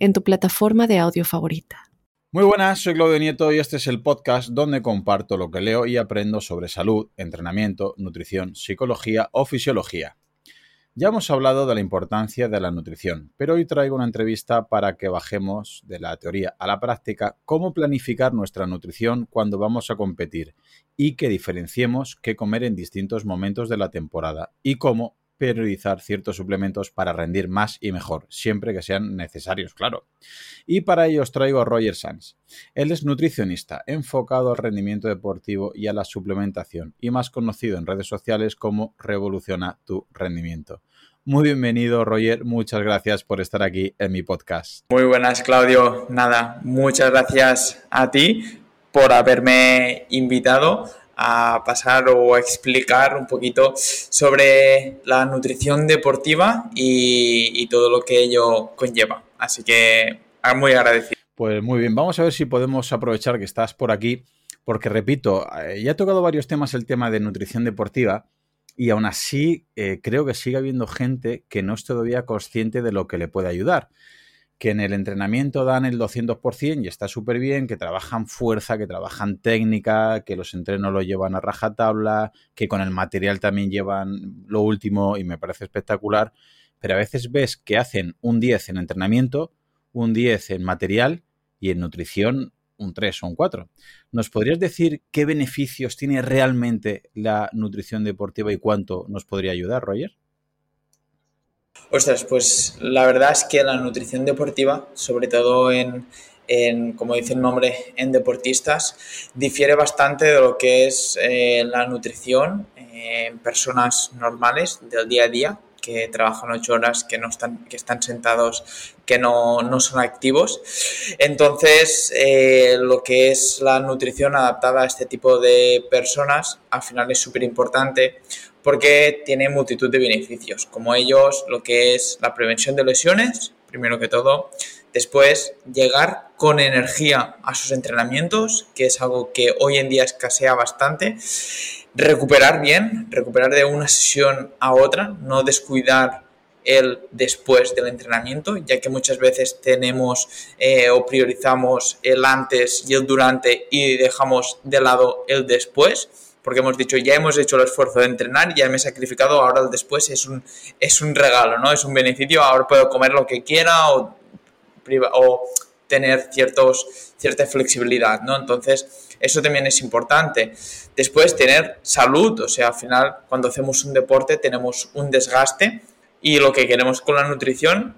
en tu plataforma de audio favorita. Muy buenas, soy Claudio Nieto y este es el podcast donde comparto lo que leo y aprendo sobre salud, entrenamiento, nutrición, psicología o fisiología. Ya hemos hablado de la importancia de la nutrición, pero hoy traigo una entrevista para que bajemos de la teoría a la práctica cómo planificar nuestra nutrición cuando vamos a competir y que diferenciemos qué comer en distintos momentos de la temporada y cómo priorizar ciertos suplementos para rendir más y mejor, siempre que sean necesarios, claro. Y para ello os traigo a Roger Sanz. Él es nutricionista, enfocado al rendimiento deportivo y a la suplementación, y más conocido en redes sociales como Revoluciona tu rendimiento. Muy bienvenido, Roger. Muchas gracias por estar aquí en mi podcast. Muy buenas, Claudio. Nada, muchas gracias a ti por haberme invitado a pasar o a explicar un poquito sobre la nutrición deportiva y, todo lo que ello conlleva. Así que ah, muy agradecido. Pues muy bien, vamos a ver si podemos aprovechar que estás por aquí, porque repito, eh, ya he tocado varios temas el tema de nutrición deportiva y aún así eh, creo que sigue habiendo gente que no es todavía consciente de lo que le puede ayudar que en el entrenamiento dan el 200% y está súper bien, que trabajan fuerza, que trabajan técnica, que los entrenos lo llevan a rajatabla, que con el material también llevan lo último y me parece espectacular, pero a veces ves que hacen un 10 en entrenamiento, un 10 en material y en nutrición un 3 o un 4. ¿Nos podrías decir qué beneficios tiene realmente la nutrición deportiva y cuánto nos podría ayudar, Roger? Ostras, pues la verdad es que la nutrición deportiva, sobre todo en, como dice el nombre, en deportistas, difiere bastante de lo que es eh, la nutrición en personas normales del día a día, que trabajan ocho horas, que no están, que están sentados, que no, no son activos. Entonces, eh, lo que es la nutrición adaptada a este tipo de personas, al final es súper importante porque tiene multitud de beneficios, como ellos lo que es la prevención de lesiones, primero que todo, después llegar con energía a sus entrenamientos, que es algo que hoy en día escasea bastante, recuperar bien, recuperar de una sesión a otra, no descuidar el después del entrenamiento, ya que muchas veces tenemos eh, o priorizamos el antes y el durante y dejamos de lado el después porque hemos dicho, ya hemos hecho el esfuerzo de entrenar, ya me he sacrificado, ahora el después es un, es un regalo, ¿no? Es un beneficio, ahora puedo comer lo que quiera o, o tener ciertos, cierta flexibilidad, ¿no? Entonces, eso también es importante. Después, tener salud, o sea, al final, cuando hacemos un deporte tenemos un desgaste y lo que queremos con la nutrición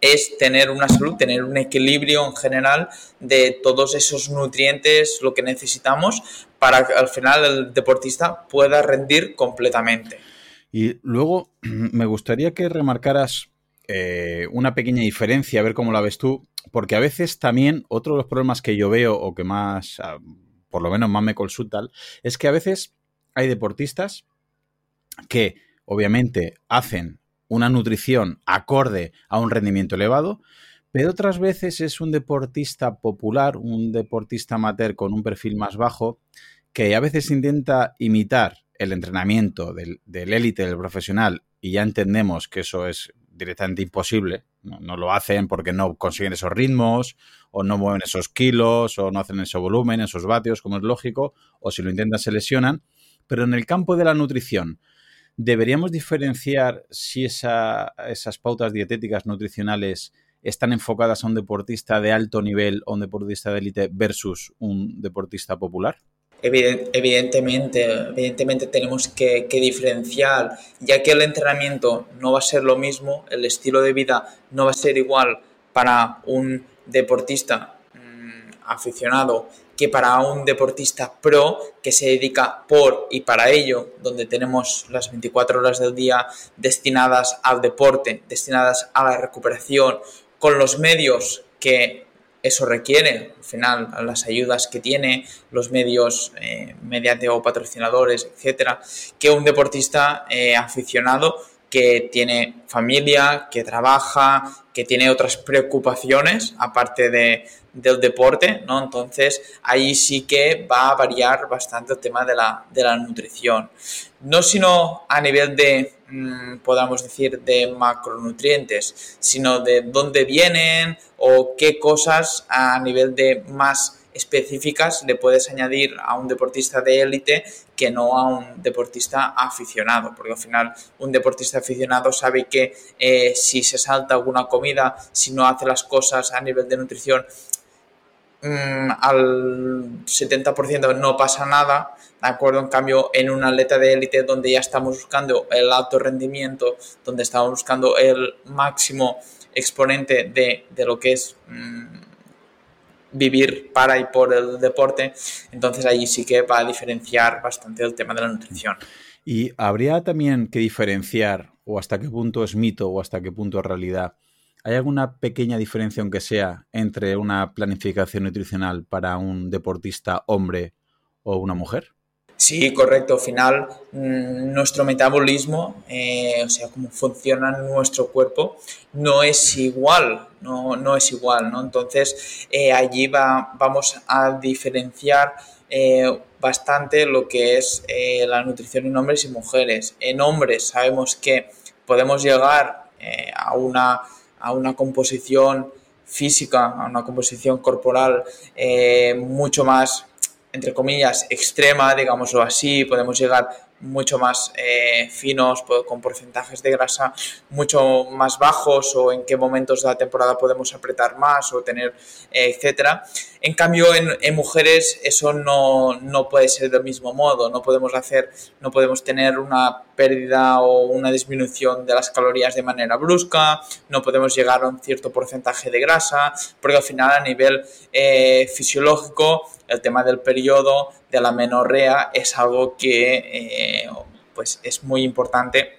es tener una salud, tener un equilibrio en general de todos esos nutrientes, lo que necesitamos para que al final el deportista pueda rendir completamente. Y luego me gustaría que remarcaras eh, una pequeña diferencia, a ver cómo la ves tú, porque a veces también otro de los problemas que yo veo o que más, ah, por lo menos más me consultan, es que a veces hay deportistas que obviamente hacen una nutrición acorde a un rendimiento elevado, pero otras veces es un deportista popular, un deportista amateur con un perfil más bajo, que a veces intenta imitar el entrenamiento del élite, del, profesional, y ya entendemos que eso es directamente imposible. No, lo hacen porque no consiguen esos ritmos, o no mueven esos kilos, o no hacen ese volumen, esos vatios, como es lógico, o si lo intentan se lesionan. Pero en el campo de la nutrición, ¿Deberíamos diferenciar si esas pautas dietéticas nutricionales están enfocadas a un deportista de alto nivel o un deportista de élite versus un deportista popular? Evidentemente, evidentemente tenemos que, diferenciar, ya que el entrenamiento no va a ser lo mismo, el estilo de vida no va a ser igual para un deportista mm, aficionado que para un deportista pro que se dedica por y para ello, donde tenemos las 24 horas del día destinadas al deporte, destinadas a la recuperación, con los medios que eso requiere, al final, las ayudas que tiene, los medios eh, mediante o patrocinadores, etcétera, que un deportista eh, aficionado que tiene familia, que trabaja, que tiene otras preocupaciones aparte de, del deporte, ¿no? Entonces ahí sí que va a variar bastante el tema de la, de la nutrición. No sino a nivel de, mm, podamos decir, de macronutrientes, sino de dónde vienen o qué cosas a nivel de más específicas le puedes añadir a un deportista de élite que no a un deportista aficionado, porque al final un deportista aficionado sabe que eh, si se salta alguna comida, si no hace las cosas a nivel de nutrición, mm, al 70% no pasa nada, ¿de acuerdo? En cambio, en un atleta de élite donde ya estamos buscando el alto rendimiento, donde estamos buscando el máximo exponente de, lo que es... Mm, vivir para y por el deporte, entonces ahí sí que va a diferenciar bastante el tema de la nutrición. Y habría también que diferenciar, o hasta qué punto es mito o hasta qué punto es realidad, ¿hay alguna pequeña diferencia, aunque sea, entre una planificación nutricional para un deportista hombre o una mujer? Sí, correcto. Al final, mm, nuestro metabolismo, eh, o sea, cómo funciona nuestro cuerpo, no es igual, no, no es igual, ¿no? Entonces, eh, allí va, vamos a diferenciar eh, bastante lo que es la nutrición en hombres y mujeres. En hombres sabemos que podemos llegar a, una, a una composición física, a una composición corporal mucho más entre comillas, extrema, digámoslo así, podemos llegar mucho más eh, finos, con porcentajes de grasa mucho más bajos o en qué momentos de la temporada podemos apretar más o tener, eh, etcétera. En cambio, en, mujeres eso no, no, puede ser del mismo modo, no podemos hacer, no podemos tener una pérdida o una disminución de las calorías de manera brusca, no podemos llegar a un cierto porcentaje de grasa, porque al final a nivel eh, fisiológico el tema del periodo, de la menorrea, es algo que eh, pues es muy importante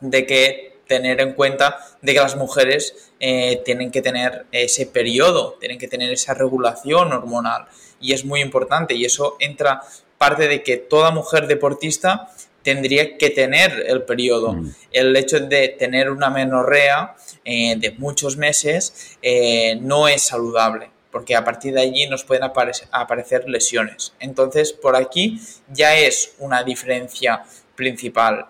de que tener en cuenta de que las mujeres eh, tienen que tener ese periodo, tienen que tener esa regulación hormonal y es muy importante y eso entra parte de que toda mujer deportista tendría que tener el periodo. Mm. El hecho de tener una menorrea eh, de muchos meses no es saludable porque a partir de allí nos pueden aparecer lesiones. Entonces, por aquí ya es una diferencia principal.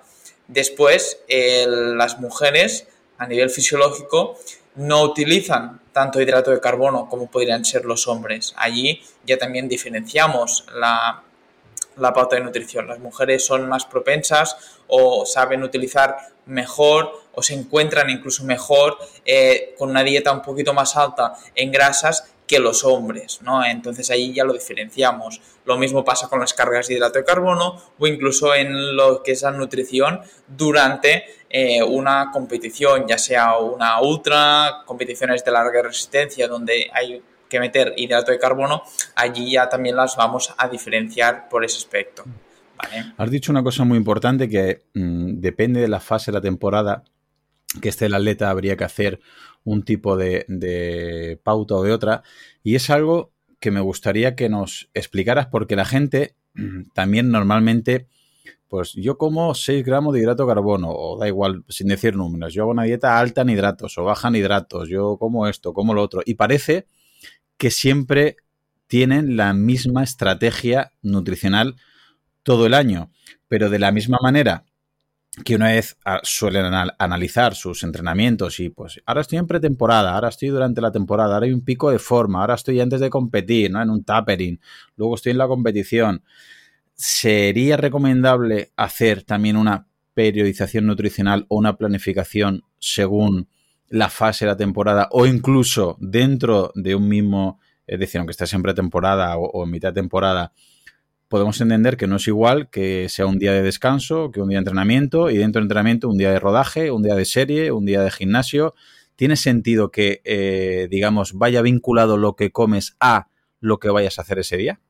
Después, las mujeres a nivel fisiológico no utilizan tanto hidrato de carbono como podrían ser los hombres. Allí ya también diferenciamos la, pauta de nutrición. Las mujeres son más propensas o saben utilizar mejor o se encuentran incluso mejor eh, con una dieta un poquito más alta en grasas que los hombres, ¿no? Entonces ahí ya lo diferenciamos. Lo mismo pasa con las cargas de hidrato de carbono o incluso en lo que es la nutrición durante eh, una competición, ya sea una ultra, competiciones de larga resistencia donde hay que meter hidrato de carbono, allí ya también las vamos a diferenciar por ese aspecto. Has dicho una cosa muy importante que mm, depende de la fase de la temporada que este el atleta habría que hacer un tipo de, pauta o de otra. Y es algo que me gustaría que nos explicaras porque la gente también normalmente, pues yo como 6 gramos de hidrato de carbono, o da igual, sin decir números, yo hago una dieta alta en hidratos o baja en hidratos, yo como esto, como lo otro, y parece que siempre tienen la misma estrategia nutricional todo el año, pero de la misma manera que una vez ah, suelen analizar sus entrenamientos y pues ahora estoy en pretemporada, ahora estoy durante la temporada, ahora hay un pico de forma, ahora estoy antes de competir, ¿no? En un tapering, luego estoy en la competición. ¿Sería recomendable hacer también una periodización nutricional o una planificación según la fase de la temporada o incluso dentro de un mismo, es decir, aunque estés en pretemporada o, o en mitad de temporada, podemos entender que no es igual que sea un día de descanso, que un día de entrenamiento y dentro del entrenamiento un día de rodaje, un día de serie, un día de gimnasio. ¿Tiene sentido que, eh, digamos, vaya vinculado lo que comes a lo que vayas a hacer ese día?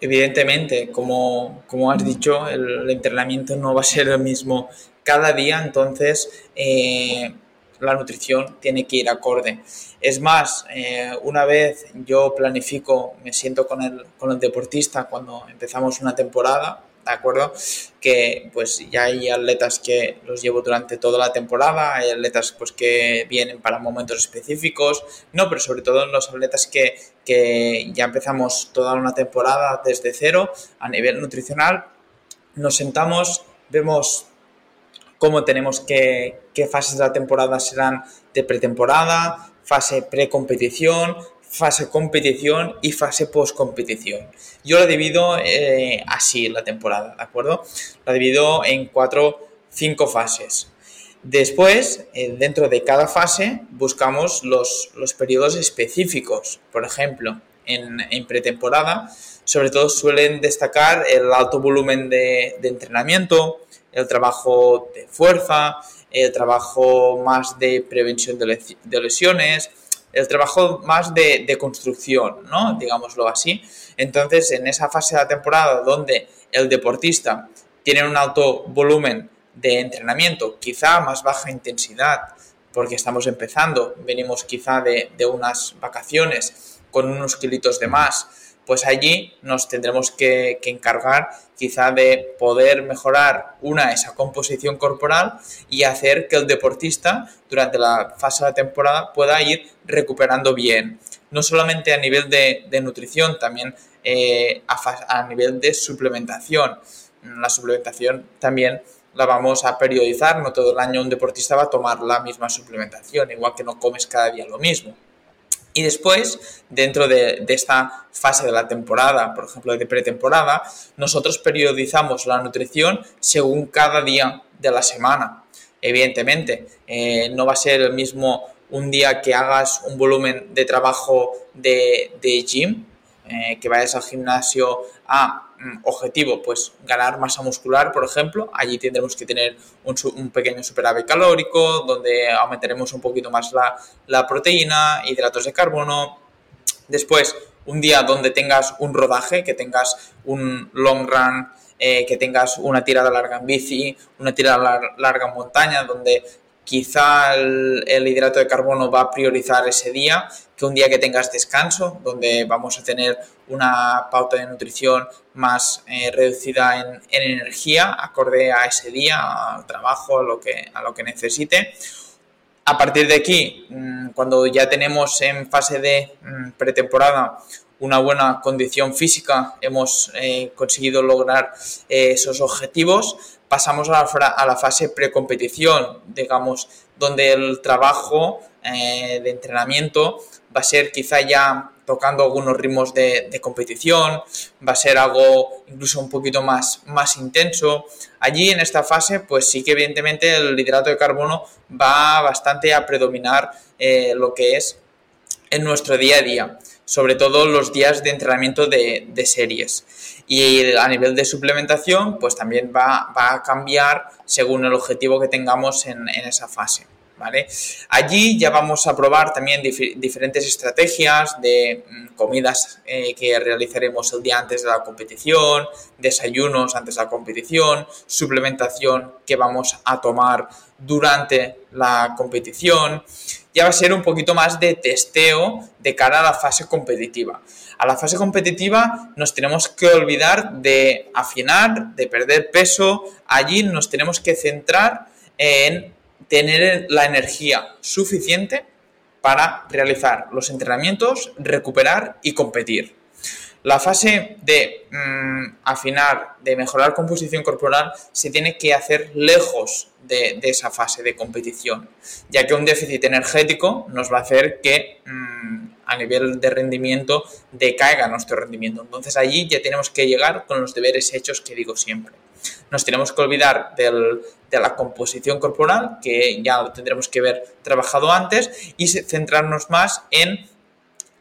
Evidentemente, como, como has dicho, el, entrenamiento no va a ser el mismo cada día, entonces eh, la nutrición tiene que ir acorde. Es más, eh, una vez yo planifico, me siento con el, con el deportista cuando empezamos una temporada, ¿de acuerdo? Que pues ya hay atletas que los llevo durante toda la temporada, hay atletas pues que vienen para momentos específicos, no, pero sobre todo los atletas que, que ya empezamos toda una temporada desde cero a nivel nutricional, nos sentamos, vemos cómo tenemos que, qué fases de la temporada serán de pretemporada, fase precompetición, fase competición y fase post-competición. Yo lo divido eh, así la temporada, ¿de acuerdo? La divido en cuatro, cinco fases. Después, eh, dentro de cada fase, buscamos los, periodos específicos. Por ejemplo, en, pretemporada, sobre todo suelen destacar el alto volumen de entrenamiento, el trabajo de fuerza, el trabajo más de prevención de lesiones, el trabajo más de, construcción, ¿no? Digámoslo así. Entonces, en esa fase de la temporada donde el deportista tiene un alto volumen de entrenamiento, quizá más baja intensidad, porque estamos empezando, venimos quizá de, de unas vacaciones con unos kilitos de más, pues allí nos tendremos que, encargar quizá de poder mejorar una, esa composición corporal y hacer que el deportista durante la fase de la temporada pueda ir recuperando bien, no solamente a nivel de, nutrición, también eh, a nivel de suplementación. La suplementación también la vamos a periodizar, no todo el año un deportista va a tomar la misma suplementación, igual que no comes cada día lo mismo. Y después, dentro de, esta fase de la temporada, por ejemplo, de pretemporada, nosotros periodizamos la nutrición según cada día de la semana. Evidentemente, eh, no va a ser el mismo un día que hagas un volumen de trabajo de, de gym, eh, que vayas al gimnasio a objetivo, pues ganar masa muscular, por ejemplo, allí tendremos que tener un, pequeño superávit calórico, donde aumentaremos un poquito más la, la, proteína, hidratos de carbono. Después, un día donde tengas un rodaje, que tengas un long run, eh, que tengas una tirada larga en bici, una tirada larga en montaña, donde quizá el, hidrato de carbono va a priorizar ese día que un día que tengas descanso, donde vamos a tener una pauta de nutrición más eh, reducida en, en, energía, acorde a ese día, al trabajo, a lo que, a lo que necesite. A partir de aquí, mm, cuando ya tenemos en fase de mm, pretemporada una buena condición física, hemos eh, conseguido lograr eh, esos objetivos, pasamos a la, fase precompetición, digamos, donde el trabajo de entrenamiento va a ser quizá ya tocando algunos ritmos de, competición, va a ser algo incluso un poquito más, más intenso. Allí en esta fase, pues sí que evidentemente el hidrato de carbono va bastante a predominar eh, lo que es en nuestro día a día, sobre todo los días de entrenamiento de, series. Y a nivel de suplementación, pues también va, va a cambiar según el objetivo que tengamos en, en esa fase. Allí ya vamos a probar también dif diferentes estrategias de mm, comidas eh, que realizaremos el día antes de la competición, desayunos antes de la competición, suplementación que vamos a tomar durante la competición. Ya va a ser un poquito más de testeo de cara a la fase competitiva. A la fase competitiva nos tenemos que olvidar de afinar, de perder peso. Allí nos tenemos que centrar en tener la energía suficiente para realizar los entrenamientos, recuperar y competir. La fase de mmm, afinar, de mejorar composición corporal, se tiene que hacer lejos de, esa fase de competición, ya que un déficit energético nos va a hacer que mmm, a nivel de rendimiento decaiga nuestro rendimiento. Entonces allí ya tenemos que llegar con los deberes hechos que digo siempre. Nos tenemos que olvidar de la composición corporal, que ya lo tendremos que ver trabajado antes, y centrarnos más en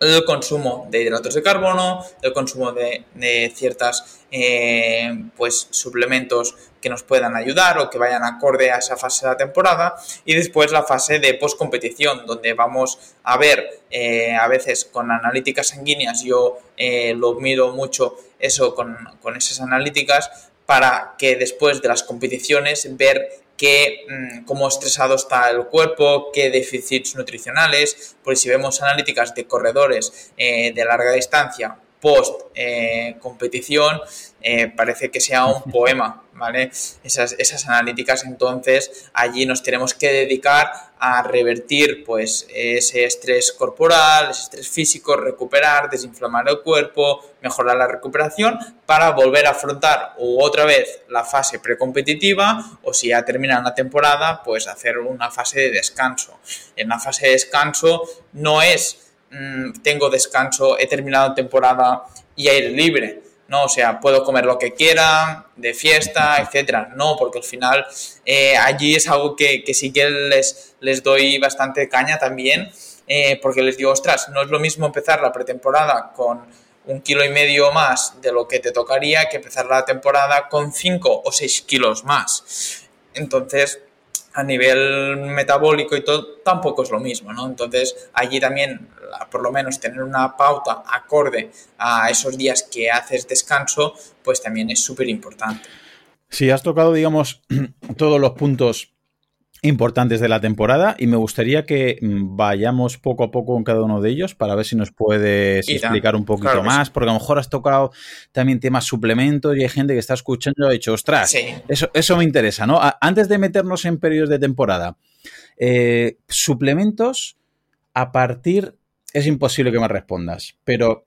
el consumo de hidratos de carbono, el consumo de, de ciertas eh, pues suplementos que nos puedan ayudar o que vayan acorde a esa fase de la temporada y después la fase de post-competición donde vamos a ver eh, a veces con analíticas sanguíneas yo eh, lo miro mucho eso con, con esas analíticas para que después de las competiciones ver qué, mm, cómo estresado está el cuerpo, qué déficits nutricionales, porque si vemos analíticas de corredores eh, de larga distancia post eh, competición, eh, parece que sea un poema, ¿vale? Esas, esas analíticas, entonces, allí nos tenemos que dedicar a revertir, pues, ese estrés corporal, ese estrés físico, recuperar, desinflamar el cuerpo, mejorar la recuperación para volver a afrontar otra vez la fase precompetitiva o si ya termina la temporada, pues hacer una fase de descanso. En la fase de descanso no es mm, tengo descanso, he terminado temporada y aire libre ¿no? O sea, puedo comer lo que quiera, de fiesta, etcétera. No, porque al final eh, allí es algo que, sí que les, les doy bastante caña también, eh, porque les digo, ostras, no es lo mismo empezar la pretemporada con un kilo y medio más de lo que te tocaría que empezar la temporada con cinco o seis kilos más. Entonces, a nivel metabólico y todo, tampoco es lo mismo, ¿no? Entonces, allí también, por lo menos, tener una pauta acorde a esos días que haces descanso, pues también es súper importante. Sí, has tocado, digamos, todos los puntos importantes de la temporada y me gustaría que mm, vayamos poco a poco en cada uno de ellos para ver si nos puedes explicar un poquito más, porque a lo mejor has tocado también temas suplementos y hay gente que está escuchando y ha dicho, ostras, eso, eso me interesa, ¿no? Antes de meternos en periodos de temporada, eh, suplementos a partir, es imposible que me respondas, pero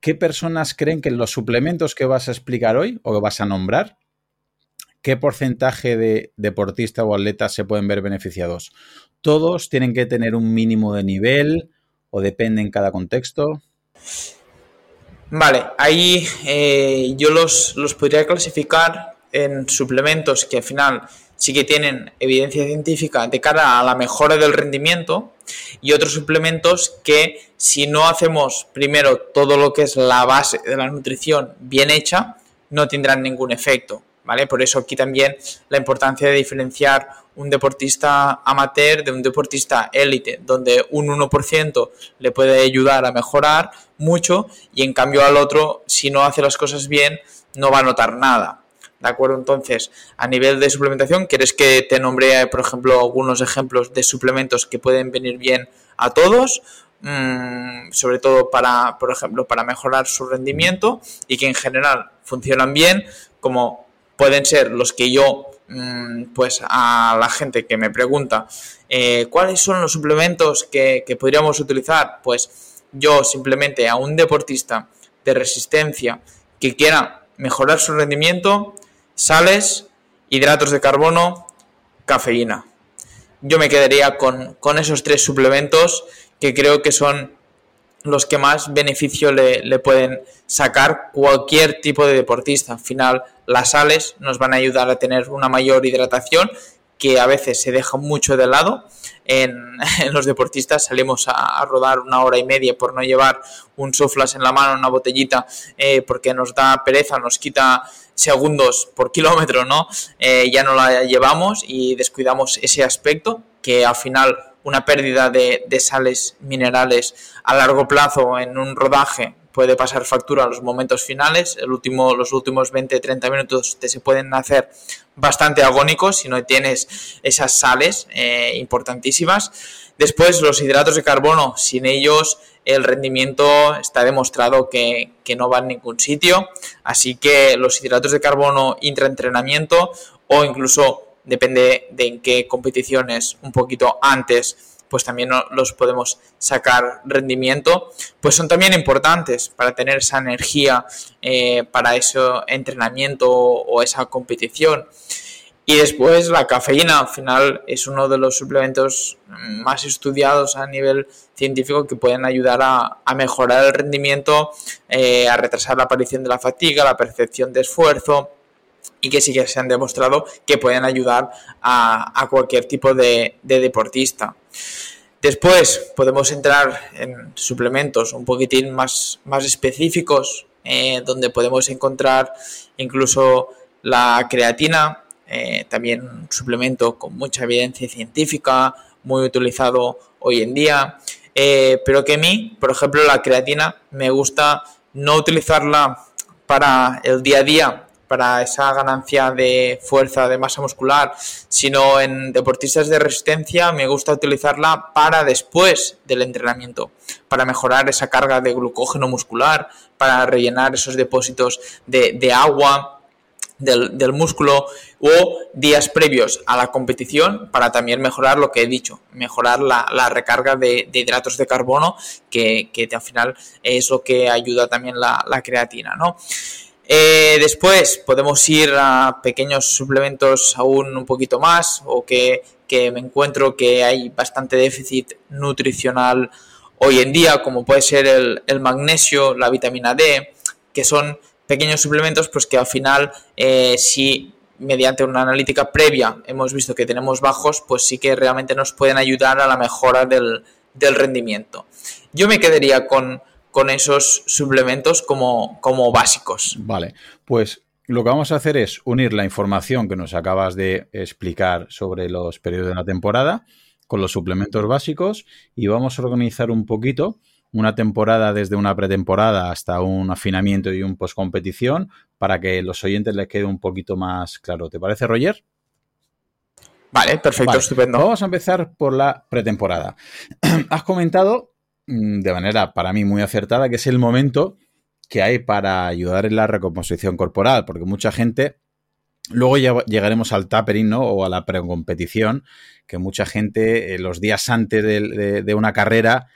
¿qué personas creen que los suplementos que vas a explicar hoy o que vas a nombrar ¿qué porcentaje de deportistas o atletas se pueden ver beneficiados? ¿Todos tienen que tener un mínimo de nivel o depende en cada contexto? Vale, ahí eh, yo los, los podría clasificar en suplementos que al final sí que tienen evidencia científica de cara a la mejora del rendimiento y otros suplementos que si no hacemos primero todo lo que es la base de la nutrición bien hecha, no tendrán ningún efecto. Por eso aquí también la importancia de diferenciar un deportista amateur de un deportista élite, donde un 1% le puede ayudar a mejorar mucho y en cambio al otro, si no hace las cosas bien, no va a notar nada. ¿De acuerdo? Entonces, a nivel de suplementación, ¿quieres que te nombre, por ejemplo, algunos ejemplos de suplementos que pueden venir bien a todos? Mm, sobre todo para, por ejemplo, para mejorar su rendimiento y que en general funcionan bien, como pueden ser los que yo, mm, pues a la gente que me pregunta, eh, ¿cuáles son los suplementos que, podríamos utilizar? Pues yo simplemente a un deportista de resistencia que quiera mejorar su rendimiento, sales, hidratos de carbono, cafeína. Yo me quedaría con, con esos tres suplementos que creo que son los que más beneficio le, pueden sacar cualquier tipo de deportista. Al final, las sales nos van a ayudar a tener una mayor hidratación que a veces se deja mucho de lado. En, los deportistas salimos a, rodar una hora y media por no llevar un soflas en la mano, una botellita, eh, porque nos da pereza, nos quita segundos por kilómetro, ¿no? Eh, ya no la llevamos y descuidamos ese aspecto que al final una pérdida de, sales minerales a largo plazo en un rodaje puede pasar factura a los momentos finales. El último, los últimos 20-30 minutos te se pueden hacer bastante agónicos si no tienes esas sales eh, importantísimas. Después, los hidratos de carbono, sin ellos el rendimiento está demostrado que, que no va a ningún sitio. Así que los hidratos de carbono intraentrenamiento o incluso depende de en qué competiciones un poquito antes, pues también los podemos sacar rendimiento, pues son también importantes para tener esa energía eh, para ese entrenamiento o esa competición. Y después la cafeína, al final, es uno de los suplementos más estudiados a nivel científico que pueden ayudar a, mejorar el rendimiento, eh, a retrasar la aparición de la fatiga, la percepción de esfuerzo, y que sí que se han demostrado que pueden ayudar a, cualquier tipo de, deportista. Después podemos entrar en suplementos un poquitín más, más específicos, eh, donde podemos encontrar incluso la creatina, eh, también un suplemento con mucha evidencia científica, muy utilizado hoy en día, eh, pero que a mí, por ejemplo, la creatina me gusta no utilizarla para el día a día para esa ganancia de fuerza, de masa muscular, sino en deportistas de resistencia me gusta utilizarla para después del entrenamiento, para mejorar esa carga de glucógeno muscular, para rellenar esos depósitos de, agua, del, músculo o días previos a la competición para también mejorar lo que he dicho, mejorar la, recarga de, hidratos de carbono que, al final es lo que ayuda también la, la creatina, ¿no? Eh, después podemos ir a pequeños suplementos aún un poquito más o que, me encuentro que hay bastante déficit nutricional hoy en día, como puede ser el, magnesio, la vitamina D, que son pequeños suplementos pues que al final eh, si mediante una analítica previa hemos visto que tenemos bajos, pues sí que realmente nos pueden ayudar a la mejora del rendimiento. Yo me quedaría con con esos suplementos como, como básicos. Vale, pues lo que vamos a hacer es unir la información que nos acabas de explicar sobre los periodos de la temporada con los suplementos básicos y vamos a organizar un poquito una temporada desde una pretemporada hasta un afinamiento y un postcompetición para que los oyentes les quede un poquito más claro. ¿Te parece, Roger? Vale, perfecto, estupendo. Vamos a empezar por la pretemporada. Has comentado de manera para mí muy acertada, que es el momento que hay para ayudar en la recomposición corporal, porque mucha gente, luego llegaremos al tapering, ¿no? O a la precompetición, que mucha gente eh, los días antes de, una carrera,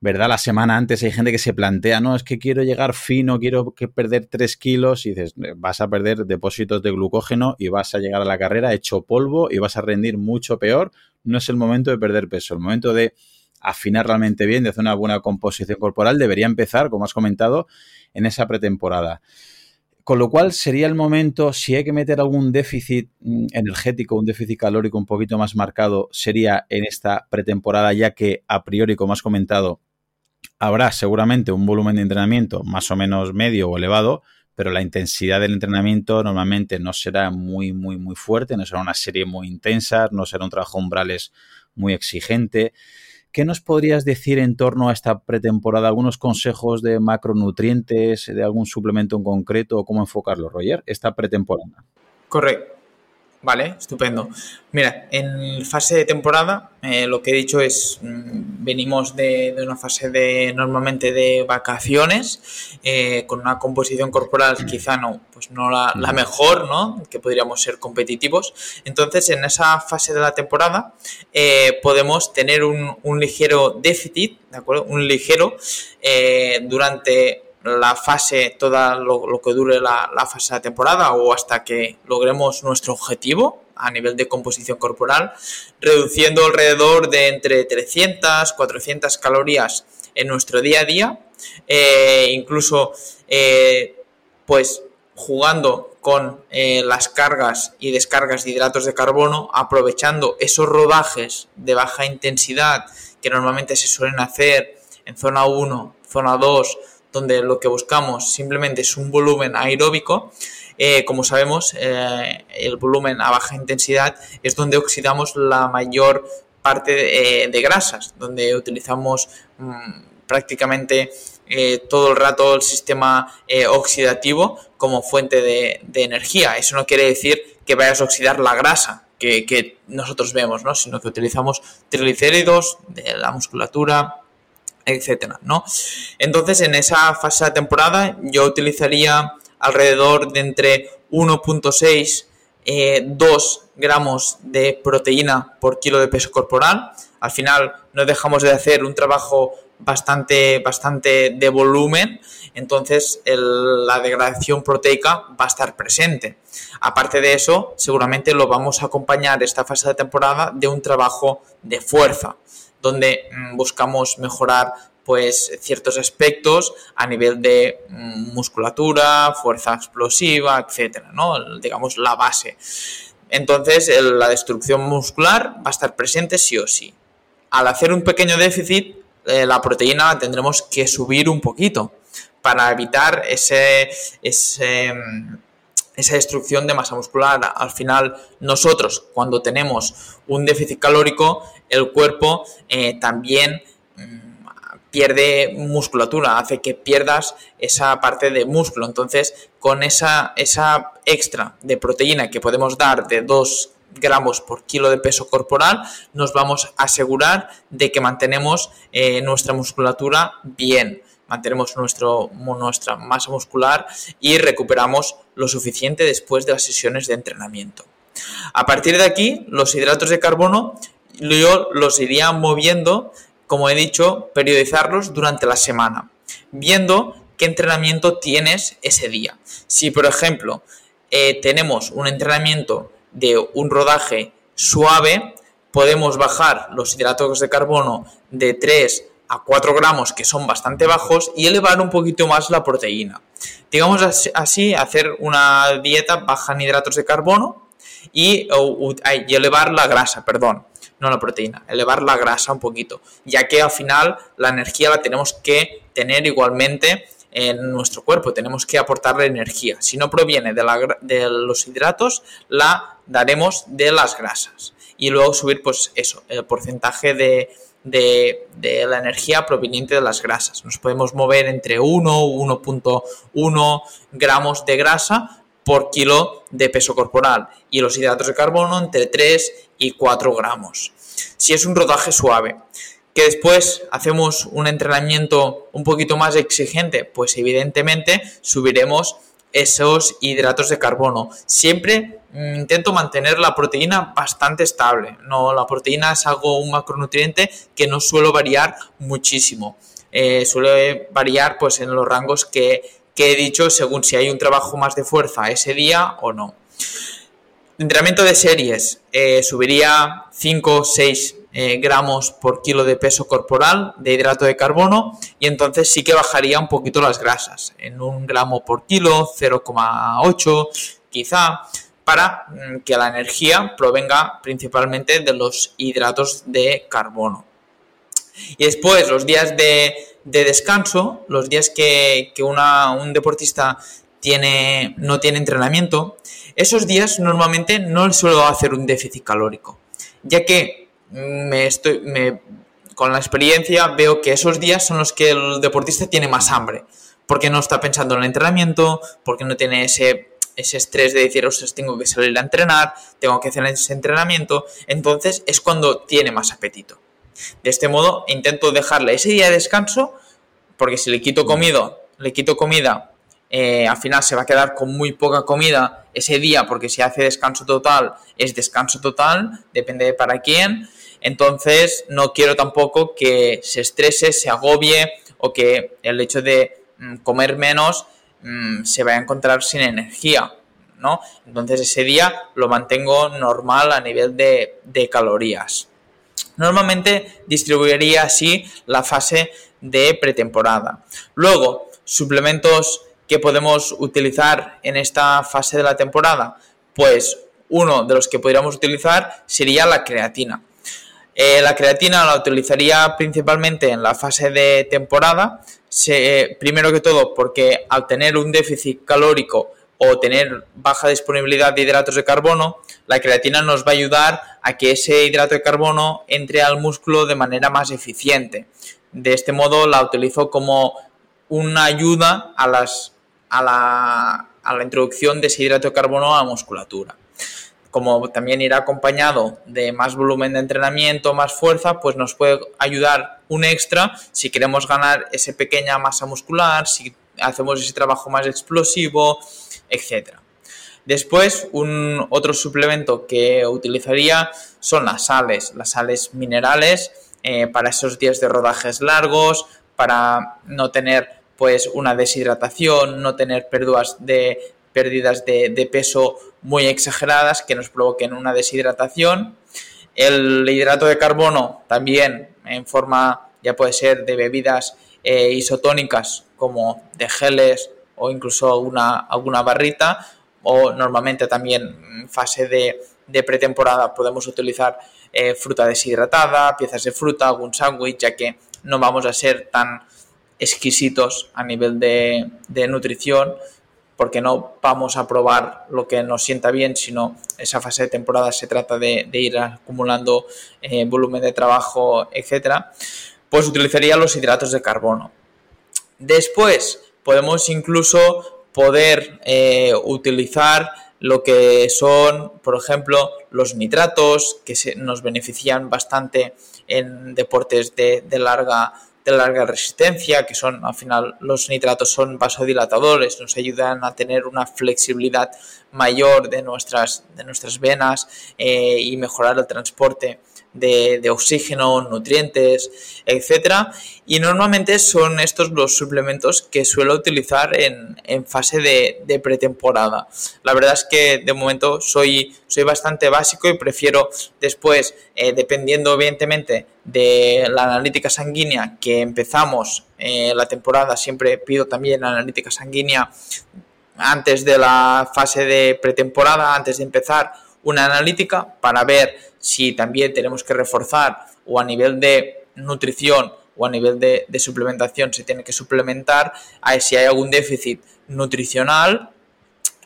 ¿verdad? La semana antes hay gente que se plantea, no, es que quiero llegar fino, quiero que perder 3 kilos y dices, vas a perder depósitos de glucógeno y vas a llegar a la carrera hecho polvo y vas a rendir mucho peor. No es el momento de perder peso, el momento de afinar realmente bien, de hacer una buena composición corporal, debería empezar, como has comentado, en esa pretemporada. Con lo cual sería el momento, si hay que meter algún déficit mm, energético, un déficit calórico un poquito más marcado, sería en esta pretemporada, ya que a priori, como has comentado, habrá seguramente un volumen de entrenamiento más o menos medio o elevado, pero la intensidad del entrenamiento normalmente no será muy, muy, muy fuerte, no será una serie muy intensa, no será un trabajo umbrales muy exigente. ¿Qué nos podrías decir en torno a esta pretemporada? ¿Algunos consejos de macronutrientes, de algún suplemento en concreto o cómo enfocarlo, Roger, esta pretemporada? Correcto. Vale, estupendo. Mira, en fase de temporada, eh, lo que he dicho es, mm, venimos de, una fase de normalmente de vacaciones, eh, con una composición corporal quizá no, pues no la, mejor, ¿no? Que podríamos ser competitivos. Entonces, en esa fase de la temporada, eh, podemos tener un, un, ligero déficit, ¿de acuerdo? Un ligero durante la fase, toda lo, que dure la, fase de la temporada o hasta que logremos nuestro objetivo a nivel de composición corporal, reduciendo alrededor de entre 300, 400 calorías en nuestro día a día, eh, incluso eh, pues jugando con eh, las cargas y descargas de hidratos de carbono, aprovechando esos rodajes de baja intensidad que normalmente se suelen hacer en zona 1, zona 2, donde lo que buscamos simplemente es un volumen aeróbico, eh, como sabemos, eh, el volumen a baja intensidad es donde oxidamos la mayor parte de, grasas, donde utilizamos mm, prácticamente eh, todo el rato el sistema oxidativo como fuente de, energía. Eso no quiere decir que vayas a oxidar la grasa que, que nosotros vemos, ¿no? sino que utilizamos triglicéridos de la musculatura, etcétera, ¿no? Entonces, en esa fase de temporada yo utilizaría alrededor de entre 1.6 eh, 2 gramos de proteína por kilo de peso corporal. Al final no dejamos de hacer un trabajo bastante, bastante de volumen, entonces la degradación proteica va a estar presente. Aparte de eso, seguramente lo vamos a acompañar esta fase de temporada de un trabajo de fuerza donde mm, buscamos mejorar pues ciertos aspectos a nivel de mm, musculatura, fuerza explosiva, etcétera, ¿no? Digamos la base. Entonces, la destrucción muscular va a estar presente sí o sí. Al hacer un pequeño déficit, eh, la proteína la tendremos que subir un poquito para evitar ese, mm, esa destrucción de masa muscular. Al final, nosotros, cuando tenemos un déficit calórico, el cuerpo eh, también mm, pierde musculatura, hace que pierdas esa parte de músculo. Entonces, con esa, esa extra de proteína que podemos dar de 2 gramos por kilo de peso corporal, nos vamos a asegurar de que mantenemos eh, nuestra musculatura bien, mantenemos nuestra masa muscular y recuperamos lo suficiente después de las sesiones de entrenamiento. A partir de aquí, los hidratos de carbono yo los iría moviendo, como he dicho, periodizarlos durante la semana, viendo qué entrenamiento tienes ese día. Si, por ejemplo, eh, tenemos un entrenamiento de un rodaje suave, podemos bajar los hidratos de carbono de 3 a 4 gramos, que son bastante bajos, y elevar un poquito más la proteína. Digamos así, hacer una dieta baja en hidratos de carbono y, elevar la grasa, perdón, no la proteína, elevar la grasa un poquito, ya que al final la energía la tenemos que tener igualmente en nuestro cuerpo, tenemos que aportarle energía. Si no proviene de, los hidratos, la daremos de las grasas. Y luego subir, pues eso, el porcentaje de, de, la energía proveniente de las grasas. Nos podemos mover entre 1 1.1 gramos de grasa por kilo de peso corporal y los hidratos de carbono entre 3 y 4 gramos. Si es un rodaje suave que después hacemos un entrenamiento un poquito más exigente, pues evidentemente subiremos esos hidratos de carbono. Siempre mm, intento mantener la proteína bastante estable. No, la proteína es algo, un macronutriente que no suelo variar muchísimo. Eh, suele variar pues en los rangos que, he dicho según si hay un trabajo más de fuerza ese día o no. Entrenamiento de series. Eh, subiría 5 o 6 eh, gramos por kilo de peso corporal de hidrato de carbono y entonces sí que bajaría un poquito las grasas, en un gramo por kilo, 0,8 quizá, para mm, que la energía provenga principalmente de los hidratos de carbono. Y después los días de, descanso, los días que, un deportista tiene, no tiene entrenamiento, esos días normalmente no suelo hacer un déficit calórico, ya que me estoy, me, con la experiencia veo que esos días son los que el deportista tiene más hambre, porque no está pensando en el entrenamiento, porque no tiene ese, ese estrés de decir, ostras, tengo que salir a entrenar, tengo que hacer ese entrenamiento, entonces es cuando tiene más apetito. De este modo intento dejarle ese día de descanso, porque si le quito comida, le quito comida, eh, al final se va a quedar con muy poca comida ese día, porque si hace descanso total, es descanso total, depende de para quién. Entonces, no quiero tampoco que se estrese, se agobie o que el hecho de mm, comer menos mm, se vaya a encontrar sin energía, ¿no? Entonces, ese día lo mantengo normal a nivel de, de calorías. Normalmente distribuiría así la fase de pretemporada. Luego, suplementos que podemos utilizar en esta fase de la temporada, pues uno de los que podríamos utilizar sería la creatina. Eh, la creatina la utilizaría principalmente en la fase de temporada, primero que todo porque al tener un déficit calórico o tener baja disponibilidad de hidratos de carbono, la creatina nos va a ayudar a que ese hidrato de carbono entre al músculo de manera más eficiente. De este modo la utilizo como una ayuda a, las, a, la, a la introducción de ese hidrato de carbono a la musculatura como también irá acompañado de más volumen de entrenamiento, más fuerza, pues nos puede ayudar un extra si queremos ganar esa pequeña masa muscular, si hacemos ese trabajo más explosivo, etc. Después, un otro suplemento que utilizaría son las sales, las sales minerales eh, para esos días de rodajes largos, para no tener pues una deshidratación, no tener pérdidas de de, peso muy exageradas que nos provoquen una deshidratación. El hidrato de carbono también en forma ya puede ser de bebidas eh, isotónicas como de geles o incluso alguna, alguna barrita o normalmente también en fase de, pretemporada podemos utilizar eh, fruta deshidratada, piezas de fruta, algún sándwich, ya que no vamos a ser tan exquisitos a nivel de, de nutrición porque no vamos a probar lo que nos sienta bien, sino esa fase de temporada se trata de, ir acumulando eh, volumen de trabajo, etcétera, pues utilizaría los hidratos de carbono. Después podemos incluso poder eh, utilizar lo que son, por ejemplo, los nitratos, que nos benefician bastante en deportes de, larga, resistencia, que son, al final, los nitratos son vasodilatadores, nos ayudan a tener una flexibilidad mayor de nuestras, de nuestras venas eh, y mejorar el transporte de, oxígeno, nutrientes, etcétera. Y normalmente son estos los suplementos que suelo utilizar en, fase de, pretemporada. La verdad es que de momento soy, soy bastante básico y prefiero después, eh, dependiendo evidentemente de la analítica sanguínea que empezamos eh, la temporada, siempre pido también la analítica sanguínea antes de la fase de pretemporada, antes de empezar una analítica para ver si también tenemos que reforzar o a nivel de nutrición o a nivel de, suplementación se tiene que suplementar, a si hay algún déficit nutricional.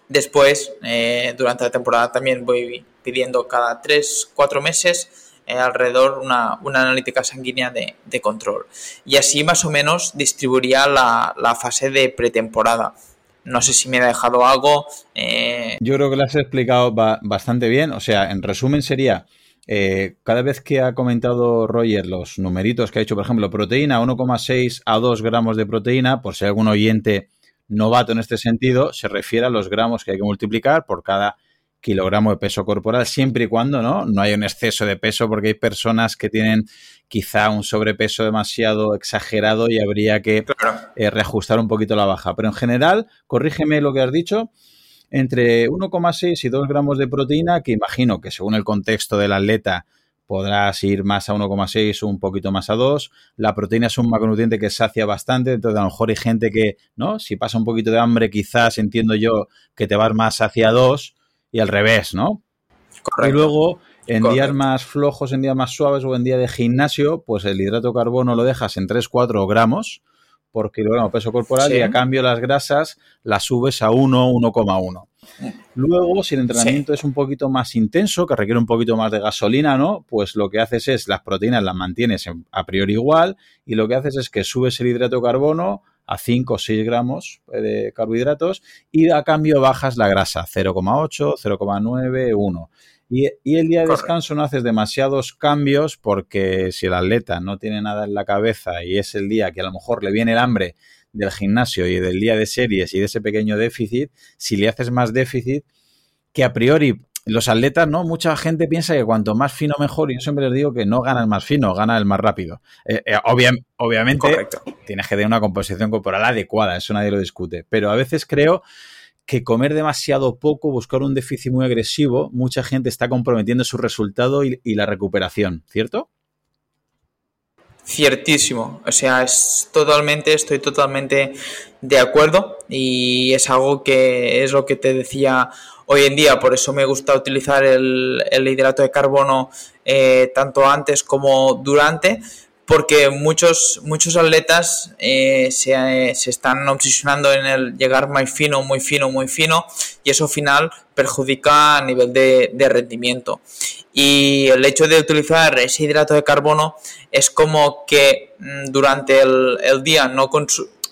Después, eh, durante la temporada también voy pidiendo cada 3-4 meses eh, alrededor una, analítica sanguínea de, control. Y así más o menos distribuiría la, la fase de pretemporada. No sé si me he dejado algo. Eh, Yo creo que lo has explicado bastante bien. O sea, en resumen sería, eh, cada vez que ha comentado Roger los numeritos que ha hecho, por ejemplo, proteína 1,6 a 2 gramos de proteína, por si hay algún oyente novato en este sentido, se refiere a los gramos que hay que multiplicar por cada kilogramo de peso corporal, siempre y cuando no, no haya un exceso de peso, porque hay personas que tienen quizá un sobrepeso demasiado exagerado y habría que eh, reajustar un poquito la baja. Pero en general, corrígeme lo que has dicho, entre 1,6 y 2 gramos de proteína, que imagino que según el contexto del atleta podrás ir más a 1,6 o un poquito más a 2. La proteína es un macronutriente que sacia bastante, entonces a lo mejor hay gente que, ¿no? Si pasa un poquito de hambre, quizás entiendo yo que te vas más hacia 2 y al revés, ¿no? Y luego, en días más flojos, en días más suaves o en día de gimnasio, pues el hidrato de carbono lo dejas en 3-4 gramos por kilogramo peso corporal y a cambio las grasas las subes a 1, 1,1. Luego, si el entrenamiento es un poquito más intenso, que requiere un poquito más de gasolina, ¿no? Pues lo que haces es las proteínas las mantienes a priori igual y lo que haces es que subes el hidrato de carbono a 5 o 6 gramos de carbohidratos y a cambio bajas la grasa 0,8, 0,9, 1. Y, el día de descanso no haces demasiados cambios porque si el atleta no tiene nada en la cabeza y es el día que a lo mejor le viene el hambre del gimnasio y del día de series y de ese pequeño déficit, si le haces más déficit, que a priori los atletas, ¿no? Mucha gente piensa que cuanto más fino mejor, y yo siempre les digo que no gana el más fino, gana el más rápido. Eh, eh, obviamente tienes que tener una composición corporal adecuada, eso nadie lo discute, pero a veces creo que comer demasiado poco, buscar un déficit muy agresivo, mucha gente está comprometiendo su resultado y, la recuperación, ¿cierto? Ciertísimo, o sea, es totalmente, estoy totalmente de acuerdo y es algo que es lo que te decía hoy en día, por eso me gusta utilizar el, hidrato de carbono eh, tanto antes como durante, porque muchos, muchos atletas eh, se, se, están obsesionando en el llegar muy fino, muy fino, muy fino, y eso al final perjudica a nivel de, de rendimiento. Y el hecho de utilizar ese hidrato de carbono es como que mm, durante el, el día no,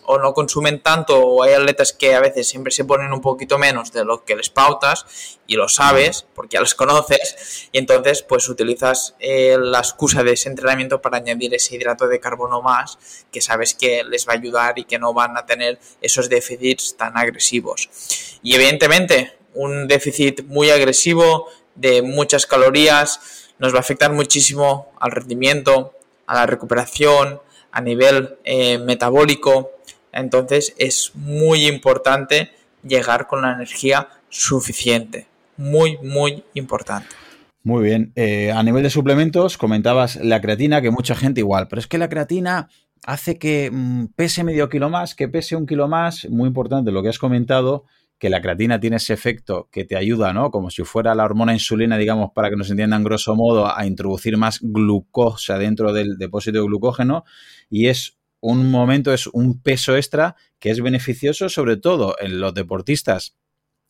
o no consumen tanto o hay atletas que a veces siempre se ponen un poquito menos de lo que les pautas y lo sabes porque ya los conoces y entonces pues utilizas eh, la excusa de ese entrenamiento para añadir ese hidrato de carbono más que sabes que les va a ayudar y que no van a tener esos déficits tan agresivos. Y evidentemente un déficit muy agresivo de muchas calorías nos va a afectar muchísimo al rendimiento, a la recuperación, a nivel eh, metabólico, entonces es muy importante llegar con la energía suficiente. Muy, muy importante. Muy bien. Eh, a nivel de suplementos, comentabas la creatina, que mucha gente igual, pero es que la creatina hace que mm, pese medio kilo más, que pese un kilo más. Muy importante lo que has comentado, que la creatina tiene ese efecto que te ayuda, ¿no? Como si fuera la hormona insulina, digamos, para que nos entiendan grosso modo, a introducir más glucosa dentro del depósito de glucógeno. Y es un momento, es un peso extra que es beneficioso sobre todo en los deportistas